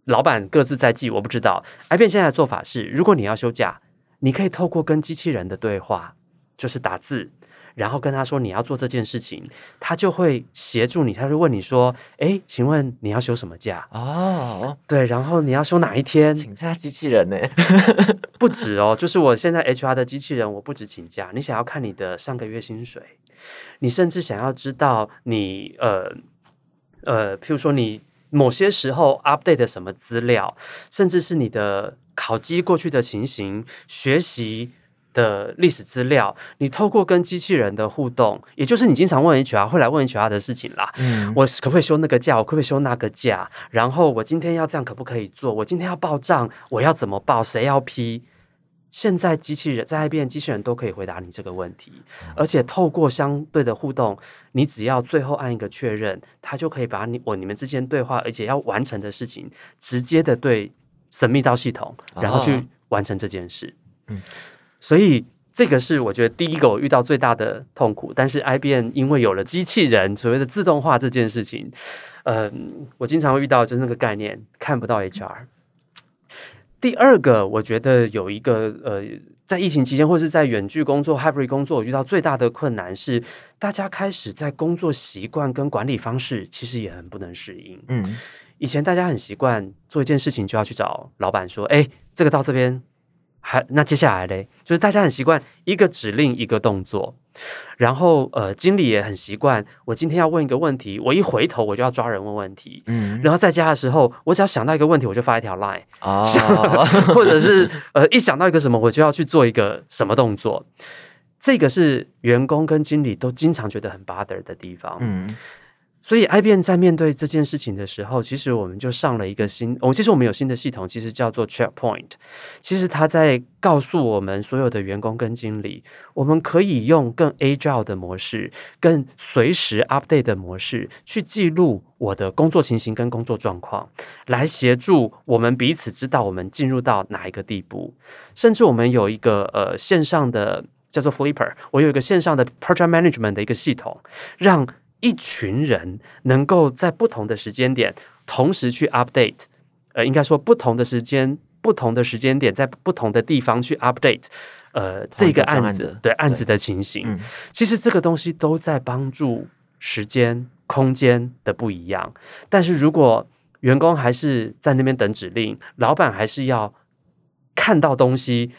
老板各自在记，我不知道。IBM 现在的做法是，如果你要休假，你可以透过跟机器人的对话，就是打字，然后跟他说你要做这件事情，他就会协助你，他就问你说：“哎，请问你要休什么假？哦，对，然后你要休哪一天？请假机器人呢？不止哦，就是我现在 HR 的机器人，我不止请假，你想要看你的上个月薪水，你甚至想要知道你呃呃，譬如说你某些时候 update 的什么资料，甚至是你的考绩过去的情形、学习的历史资料，你透过跟机器人的互动，也就是你经常问 HR 会来问 HR 的事情啦。嗯，我可不可以休那个假？我可不可以休那个假？然后我今天要这样可不可以做？我今天要报账，我要怎么报？谁要批？现在机器人在 IBM 机器人都可以回答你这个问题，而且透过相对的互动，你只要最后按一个确认，它就可以把你我你们之间对话，而且要完成的事情，直接的对神秘到系统，然后去哦完成这件事。嗯所以这个是我觉得第一个我遇到最大的痛苦，但是 IBM 因为有了机器人所谓的自动化这件事情，嗯，我经常会遇到就是那个概念看不到 HR。第二个，我觉得有一个呃，在疫情期间或是在远距工作、hybrid 工作，我遇到最大的困难是，大家开始在工作习惯跟管理方式其实也很不能适应。嗯以前大家很习惯做一件事情就要去找老板说：“哎，这个到这边，还那接下来嘞？”就是大家很习惯一个指令一个动作，然后呃，经理也很习惯，我今天要问一个问题，我一回头我就要抓人问问题。嗯，然后在家的时候，我只要想到一个问题，我就发一条 line，哦，或者是呃，一想到一个什么，我就要去做一个什么动作。这个是员工跟经理都经常觉得很 bother 的地方。嗯所以 IBM 在面对这件事情的时候，其实我们就上了一个新，我、其实我们有新的系统，其实叫做 Checkpoint。其实它在告诉我们所有的员工跟经理，我们可以用更 agile 的模式，更随时 update 的模式，去记录我的工作情形跟工作状况，来协助我们彼此知道我们进入到哪一个地步。甚至我们有一个呃线上的叫做 Flipper，我有一个线上的 Project Management 的一个系统，让一群人能够在不同的时间点同时去 update，呃，应该说不同的时间、不同的时间点，在不同的地方去 update，呃，这个案子的对对案子的情形。嗯其实这个东西都在帮助时间、空间的不一样。但是如果员工还是在那边等指令，老板还是要看到东西，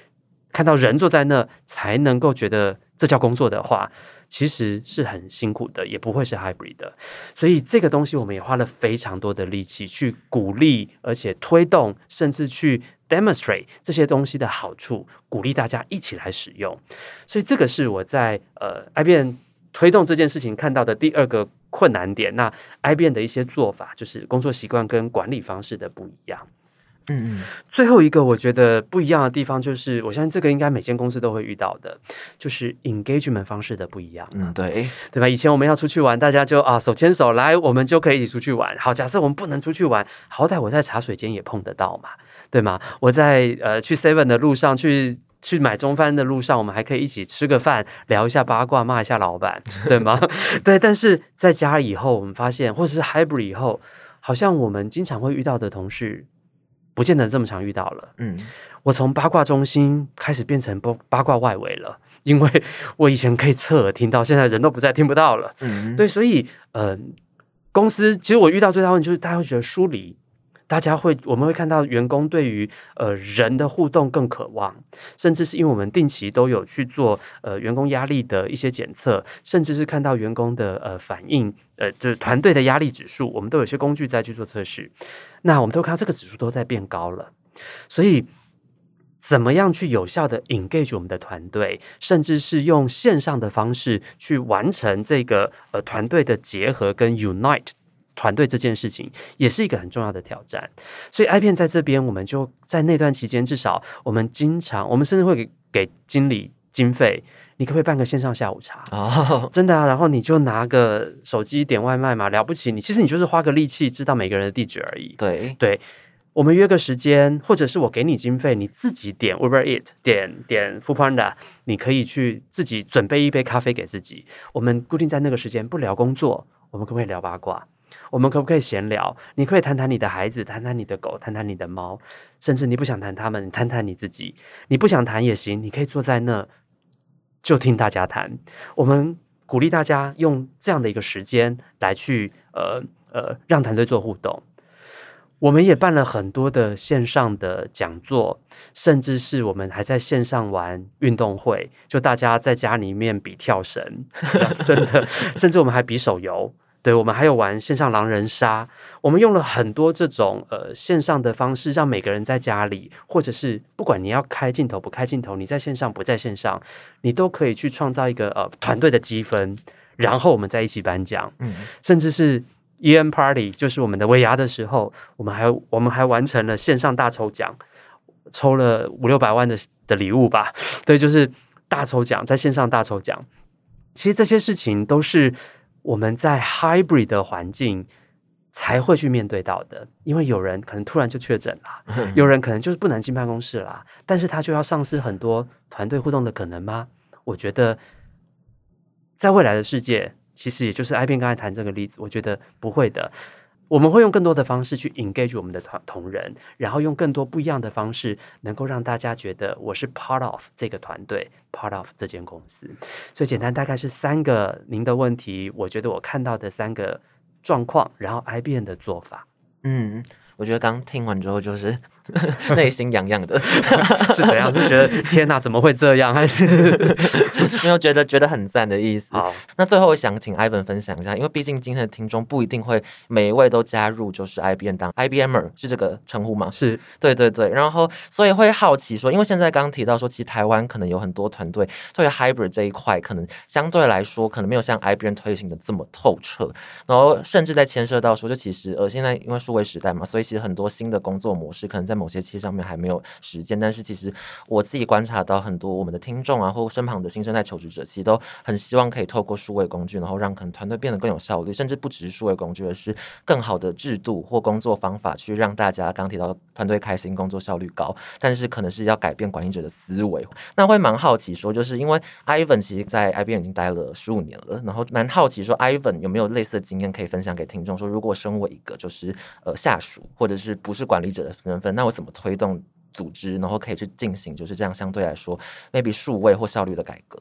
看到人坐在那，才能够觉得这叫工作的话，其实是很辛苦的，也不会是 hybrid 的。所以这个东西我们也花了非常多的力气去鼓励，而且推动，甚至去 demonstrate 这些东西的好处，鼓励大家一起来使用。所以这个是我在呃 IBM 推动这件事情看到的第二个困难点。那 IBM 的一些做法，就是工作习惯跟管理方式的不一样。嗯嗯最后一个我觉得不一样的地方，就是我相信这个应该每间公司都会遇到的，就是 engagement 方式的不一样。嗯，对，对吧？以前我们要出去玩，大家就啊手牵手来，我们就可以一起出去玩。好，假设我们不能出去玩，好歹我在茶水间也碰得到嘛，对吗？我在呃去 Seven 的路上，去去买中饭的路上，我们还可以一起吃个饭，聊一下八卦，骂一下老板，对吗？对。但是在家以后，我们发现，或者是 Hybrid 以后，好像我们经常会遇到的同事，不见得这么常遇到了。嗯我从八卦中心开始变成八八卦外围了，因为我以前可以侧耳听到，现在人都不在，听不到了。嗯，对，所以呃，公司其实我遇到最大问题就是大家会觉得疏离，大家会我们会看到员工对于呃人的互动更渴望，甚至是因为我们定期都有去做呃员工压力的一些检测，甚至是看到员工的呃反应，呃就是团队的压力指数，我们都有些工具在去做测试，那我们都看到这个指数都在变高了，所以。怎么样去有效的 engage 我们的团队，甚至是用线上的方式去完成这个呃团队的结合跟 unite 团队这件事情，也是一个很重要的挑战。所以 i 片在这边，我们就在那段期间，至少我们经常，我们甚至会给给经理经费。你可不可以办个线上下午茶？哦，真的啊，然后你就拿个手机点外卖嘛，了不起？你其实你就是花个力气知道每个人的地址而已。对对，我们约个时间，或者是我给你经费，你自己点 Uber Eat，点点 f o o Panda，你可以去自己准备一杯咖啡给自己。我们固定在那个时间不聊工作，我们可不可以聊八卦？我们可不可以闲聊？你可以谈谈你的孩子，谈谈你的狗，谈谈你的猫，甚至你不想谈他们，谈谈你自己。你不想谈也行，你可以坐在那。就听大家谈，我们鼓励大家用这样的一个时间来去呃呃让团队做互动。我们也办了很多的线上的讲座，甚至是我们还在线上玩运动会，就大家在家里面比跳绳，真的，甚至我们还比手游。对，我们还有玩线上狼人杀，我们用了很多这种呃线上的方式，让每个人在家里，或者是不管你要开镜头不开镜头，你在线上不在线上，你都可以去创造一个呃团队的积分，然后我们在一起颁奖，嗯，甚至是 E M Party，就是我们的尾牙的时候，我们还我们还完成了线上大抽奖，抽了五六百万的的礼物吧，对，就是大抽奖，在线上大抽奖，其实这些事情都是。我们在 hybrid 的环境才会去面对到的，因为有人可能突然就确诊了，有人可能就是不能进办公室啦，但是他就要丧失很多团队互动的可能吗？我觉得，在未来的世界，其实也就是 I 边刚才谈这个例子，我觉得不会的。我们会用更多的方式去 engage 我们的团同仁，然后用更多不一样的方式，能够让大家觉得我是 part of 这个团队，part of 这间公司。所以简单大概是三个您的问题，我觉得我看到的三个状况，然后 IBM 的做法，嗯。我觉得刚听完之后，就是 内心痒痒的，是怎样？是觉得天哪，怎么会这样？还是没有觉得觉得很赞的意思？好，那最后我想请 Ivan 分享一下，因为毕竟今天的听众不一定会每一位都加入，就是 IBM 当 IBMer 是这个称呼吗？是对对对，然后所以会好奇说，因为现在刚刚提到说，其实台湾可能有很多团队对 Hybrid 这一块，可能相对来说可能没有像 IBM 推行的这么透彻，然后甚至在牵涉到说，就其实呃现在因为数位时代嘛，所以。其实很多新的工作模式，可能在某些期上面还没有实践。但是其实我自己观察到，很多我们的听众啊，或身旁的新生代求职者，其实都很希望可以透过数位工具，然后让可能团队变得更有效率，甚至不只是数位工具，而是更好的制度或工作方法，去让大家刚提到团队开心、工作效率高。但是可能是要改变管理者的思维。那会蛮好奇说，就是因为 Ivan 其实在 IBM 已经待了十五年了，然后蛮好奇说，Ivan 有没有类似的经验可以分享给听众？说如果身为一个就是呃下属。或者是不是管理者的身份，那我怎么推动组织，然后可以去进行就是这样相对来说，maybe 数位或效率的改革？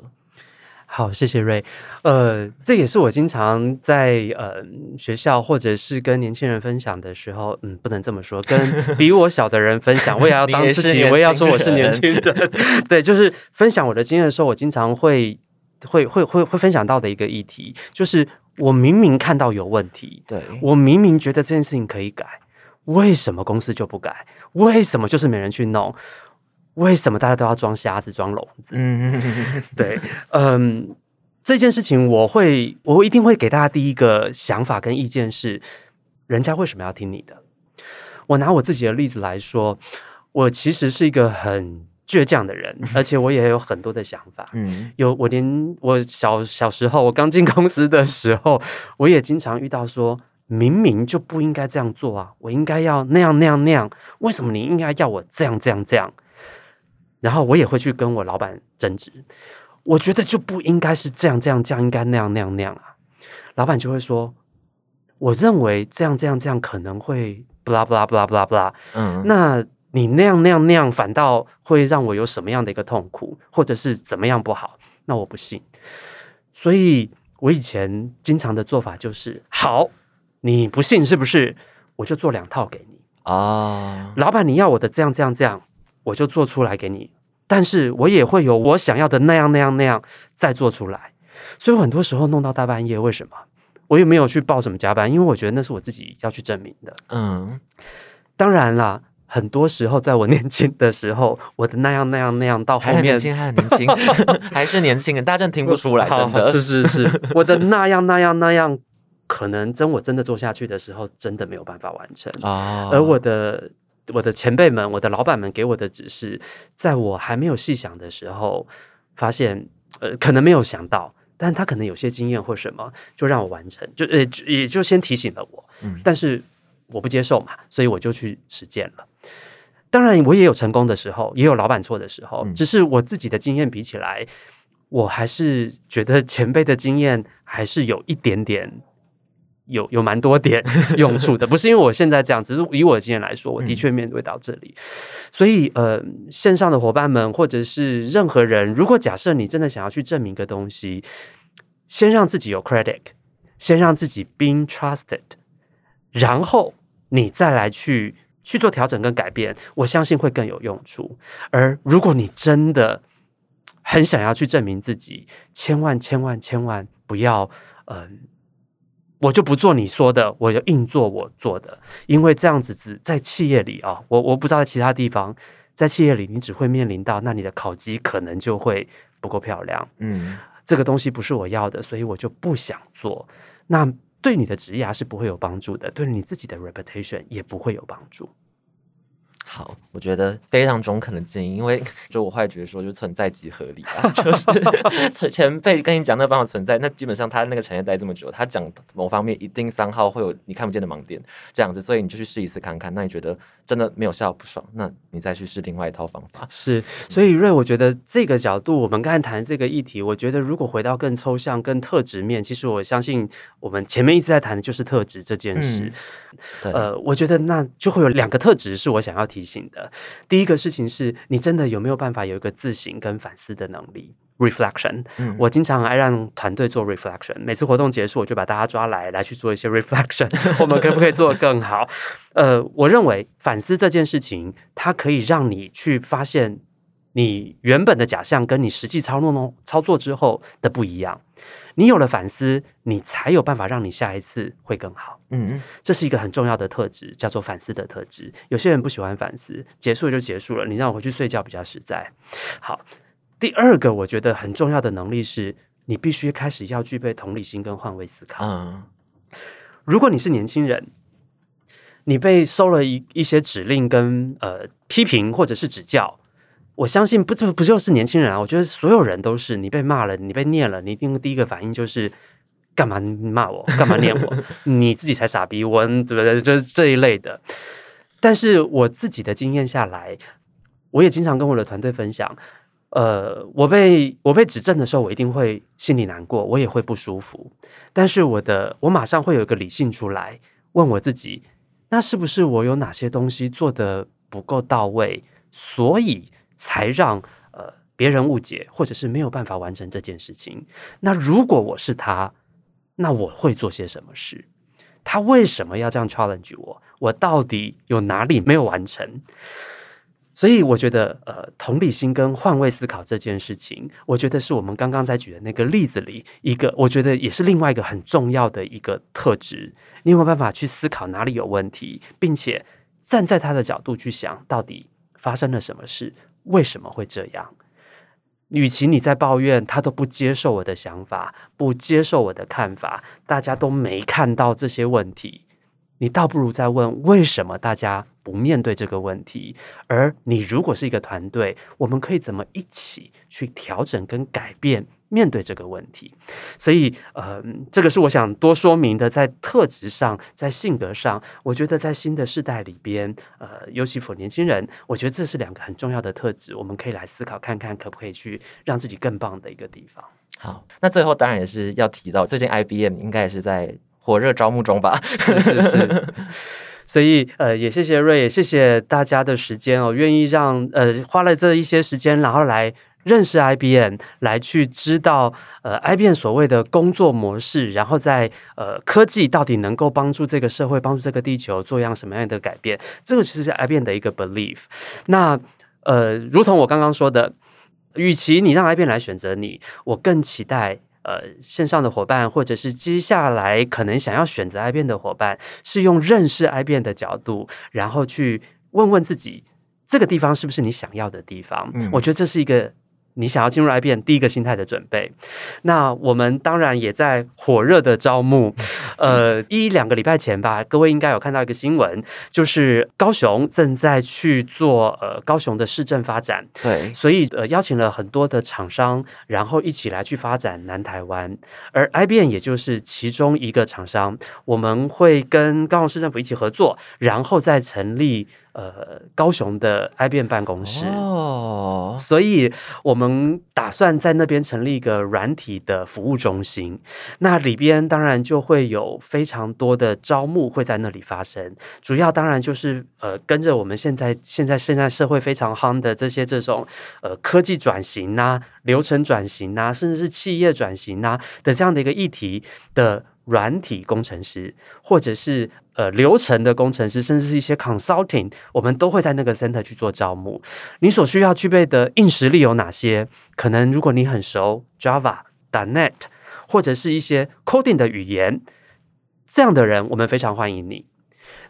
好，谢谢瑞。呃，这也是我经常在呃学校或者是跟年轻人分享的时候，嗯，不能这么说，跟 比我小的人分享，我也要当自己，我也要说我是年轻人。对，就是分享我的经验的时候，我经常会会会会会分享到的一个议题，就是我明明看到有问题，对我明明觉得这件事情可以改。为什么公司就不改？为什么就是没人去弄？为什么大家都要装瞎子、装聋子？嗯，对，嗯，这件事情我会，我一定会给大家第一个想法跟意见是：人家为什么要听你的？我拿我自己的例子来说，我其实是一个很倔强的人，而且我也有很多的想法。嗯，有我连我小小时候，我刚进公司的时候，我也经常遇到说。明明就不应该这样做啊！我应该要那样那样那样，为什么你应该要我这样这样这样？然后我也会去跟我老板争执，我觉得就不应该是这样这样这样，应该那样那样那样啊！老板就会说，我认为这样这样这样可能会不啦不啦不啦不啦不啦，嗯，那你那样那样那样反倒会让我有什么样的一个痛苦，或者是怎么样不好？那我不信。所以我以前经常的做法就是好。你不信是不是？我就做两套给你啊，老板，你要我的这样这样这样，我就做出来给你。但是我也会有我想要的那样那样那样再做出来。所以很多时候弄到大半夜，为什么？我也没有去报什么加班，因为我觉得那是我自己要去证明的。嗯，当然啦，很多时候，在我年轻的时候，我的那样那样那样，到后面还很年轻，还很年轻，还是年轻人，大家真的听不出来，真的是是是，我的那样那样那样，可能真我真的做下去的时候，真的没有办法完成。啊。而我的我的前辈们、我的老板们给我的指示，在我还没有细想的时候，发现呃可能没有想到，但他可能有些经验或什么，就让我完成，就呃也就先提醒了我，嗯。但是我不接受嘛，所以我就去实践了。当然，我也有成功的时候，也有老板错的时候，嗯。只是我自己的经验比起来，我还是觉得前辈的经验还是有一点点，有有蛮多点 用处的。不是因为我现在这样，只是以我的经验来说，我的确面对到这里。所以，呃，线上的伙伴们或者是任何人，如果假设你真的想要去证明一个东西，先让自己有 credit，先让自己 being trusted，然后你再来去去做调整跟改变，我相信会更有用处。而如果你真的很想要去证明自己，千万千万千万不要，嗯、我就不做你说的，我就硬做我做的，因为这样子只在企业里啊，我我不知道在其他地方，在企业里你只会面临到，那你的考绩可能就会不够漂亮。嗯这个东西不是我要的，所以我就不想做。那对你的职业是不会有帮助的，对你自己的 reputation 也不会有帮助。好，我觉得非常中肯的建议，因为就我会觉得说，就存在即合理啊，就是 前辈跟你讲那方法存在，那基本上他那个产业待这么久，他讲某方面一定三号会有你看不见的盲点，这样子，所以你就去试一次看看，那你觉得真的没有笑不爽，那你再去试另外一套方法。是，所以瑞，我觉得这个角度，我们刚才谈这个议题，我觉得如果回到更抽象、更特质面，其实我相信我们前面一直在谈的就是特质这件事。嗯对，呃，我觉得那就会有两个特质是我想要提醒的。第一个事情是你真的有没有办法有一个自省跟反思的能力 （reflection）。嗯我经常爱让团队做 reflection，每次活动结束，我就把大家抓来来去做一些 reflection，我们可不可以做得更好？呃，我认为反思这件事情，它可以让你去发现你原本的假象跟你实际操作弄操作之后的不一样。你有了反思，你才有办法让你下一次会更好。嗯这是一个很重要的特质，叫做反思的特质。有些人不喜欢反思，结束了就结束了，你让我回去睡觉比较实在。好，第二个我觉得很重要的能力是，你必须开始要具备同理心跟换位思考。嗯如果你是年轻人，你被收了一一些指令跟呃批评或者是指教，我相信不这不就是年轻人啊？我觉得所有人都是，你被骂了，你被念了，你一定第一个反应就是干嘛骂我，干嘛念我？你自己才傻逼，我对不对？就是这一类的。但是我自己的经验下来，我也经常跟我的团队分享。呃，我被我被指正的时候，我一定会心里难过，我也会不舒服。但是我的我马上会有一个理性出来，问我自己，那是不是我有哪些东西做的不够到位，所以才让呃别人误解，或者是没有办法完成这件事情？那如果我是他，那我会做些什么事？他为什么要这样 challenge 我？我到底有哪里没有完成？所以我觉得，呃，同理心跟换位思考这件事情，我觉得是我们刚刚在举的那个例子里一个，我觉得也是另外一个很重要的一个特质。你有没有办法去思考哪里有问题，并且站在他的角度去想，到底发生了什么事，为什么会这样？与其你在抱怨他都不接受我的想法，不接受我的看法，大家都没看到这些问题，你倒不如再问为什么大家不面对这个问题？而你如果是一个团队，我们可以怎么一起去调整跟改变面对这个问题？所以，呃，这个是我想多说明的，在特质上，在性格上，我觉得在新的世代里边，呃，尤其 for 年轻人，我觉得这是两个很重要的特质，我们可以来思考看看，可不可以去让自己更棒的一个地方。好，那最后当然也是要提到，最近 IBM 应该也是在火热招募中吧？是是是。所以，呃，也谢谢瑞，也谢谢大家的时间哦，愿意让呃花了这一些时间，然后来认识 IBM，来去知道呃 IBM 所谓的工作模式，然后在呃科技到底能够帮助这个社会、帮助这个地球做样什么样的改变，这个其实是 IBM 的一个 belief。那呃，如同我刚刚说的，与其你让 IBM 来选择你，我更期待。呃，线上的伙伴，或者是接下来可能想要选择 IBM 的伙伴，是用认识 IBM 的角度，然后去问问自己，这个地方是不是你想要的地方？嗯我觉得这是一个。你想要进入 IBM 第一个心态的准备，那我们当然也在火热的招募。呃，一两个礼拜前吧，各位应该有看到一个新闻，就是高雄正在去做呃高雄的市政发展，对，所以呃邀请了很多的厂商，然后一起来去发展南台湾，而 IBM 也就是其中一个厂商，我们会跟高雄市政府一起合作，然后再成立呃高雄的 IBM 办公室。哦，所以我们打算在那边成立一个软体的服务中心，那里边当然就会有非常多的招募会在那里发生，主要当然就是呃跟着我们现在现在现在社会非常夯的这些这种呃科技转型呐、流程转型呐、甚至是企业转型呐、的这样的一个议题的软体工程师，或者是呃流程的工程师，甚至是一些 consulting，我们都会在那个 center 去做招募。你所需要具备的硬实力有哪些？可能如果你很熟 Java、.NET 或者是一些 coding 的语言，这样的人我们非常欢迎你。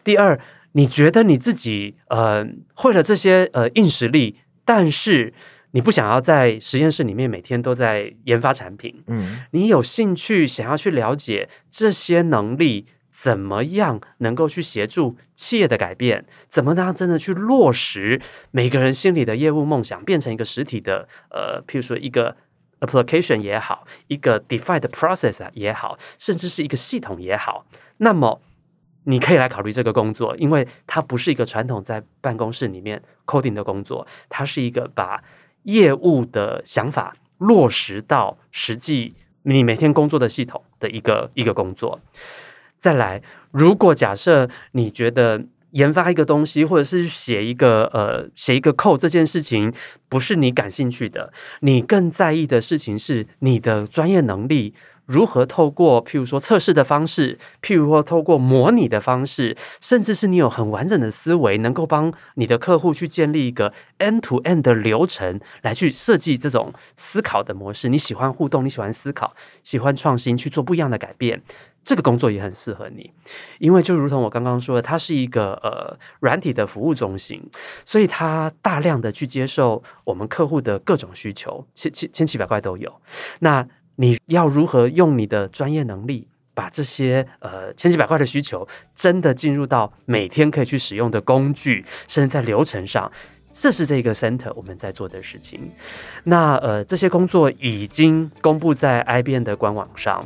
第二，你觉得你自己呃会了这些呃硬实力，但是你不想要在实验室里面每天都在研发产品，嗯，你有兴趣想要去了解这些能力怎么样能够去协助企业的改变，怎么样真的去落实每个人心里的业务梦想，变成一个实体的呃，譬如说一个 application 也好，一个 defined process 也好，甚至是一个系统也好，那么。你可以来考虑这个工作，因为它不是一个传统在办公室里面 coding 的工作，它是一个把业务的想法落实到实际你每天工作的系统的一个一个工作。再来，如果假设你觉得研发一个东西，或者是写一个呃写一个 code 这件事情不是你感兴趣的，你更在意的事情是你的专业能力。如何透过譬如说测试的方式，譬如说透过模拟的方式，甚至是你有很完整的思维，能够帮你的客户去建立一个 end to end 的流程，来去设计这种思考的模式。你喜欢互动，你喜欢思考，喜欢创新，去做不一样的改变。这个工作也很适合你，因为就如同我刚刚说的，它是一个呃软体的服务中心，所以它大量的去接受我们客户的各种需求，千千千奇百怪都有。那你要如何用你的专业能力，把这些呃千奇百怪的需求，真的进入到每天可以去使用的工具，甚至在流程上，这是这个 center 我们在做的事情。那呃，这些工作已经公布在 IBM 的官网上。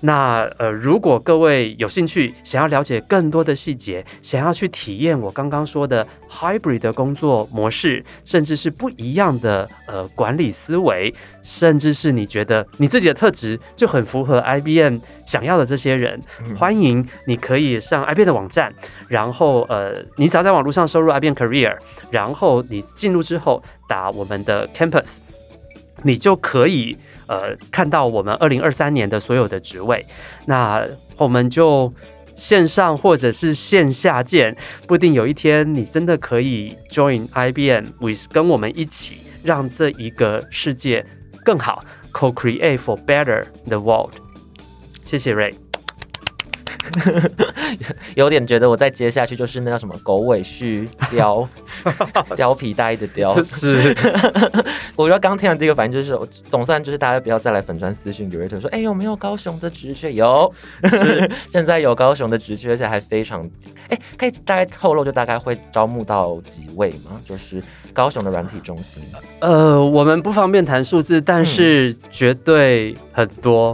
那呃，如果各位有兴趣，想要了解更多的细节，想要去体验我刚刚说的 hybrid 的工作模式，甚至是不一样的呃管理思维，甚至是你觉得你自己的特质就很符合 IBM 想要的这些人，欢迎你可以上 IBM 的网站，然后呃，你只要在网络上输入 IBM Career，然后你进入之后打我们的 Campus。你就可以呃看到我们二零二三年的所有的职位，那我们就线上或者是线下见，不定有一天你真的可以 join IBM with 跟我们一起让这一个世界更好，co-create for better the world。谢谢 Ray。有点觉得我再接下去就是那叫什么狗尾续貂，貂皮大衣的貂。是，我觉得刚听的第一个反应就是，总算就是大家不要再来粉砖私讯 Urate 说，哎、有没有高雄的职缺？有，是现在有高雄的职缺，而且还非常，哎、可以大概透露就大概会招募到几位吗？就是高雄的软体中心。呃，我们不方便谈数字，但是绝对很多，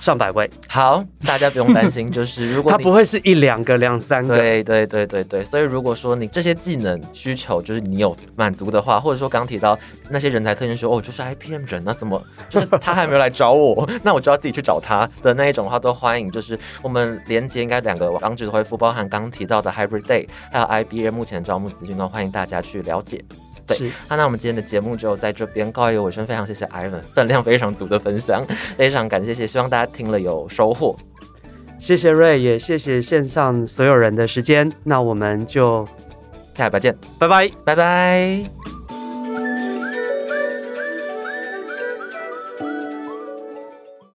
上百位，好，大家不用担心，就是如果你它不会是一两个、两三个。对对对对对，所以如果说你这些技能需求就是你有满足的话，或者说刚提到那些人才特征说哦，就是 IPM 人，那怎么 就是他还没有来找我，那我就要自己去找他的那一种的话，都欢迎。就是我们连接应该两个网址的回复，包含刚提到的 Hybrid Day，还有 IBM 目前招募资讯，都欢迎大家去了解。对是，那那我们今天的节目就在这边告一个尾声，非常谢谢 Ivan 分量非常足的分享，非常感谢，谢希望大家听了有收获。谢谢瑞，也谢谢线上所有人的时间。那我们就下礼拜见，拜拜。拜拜。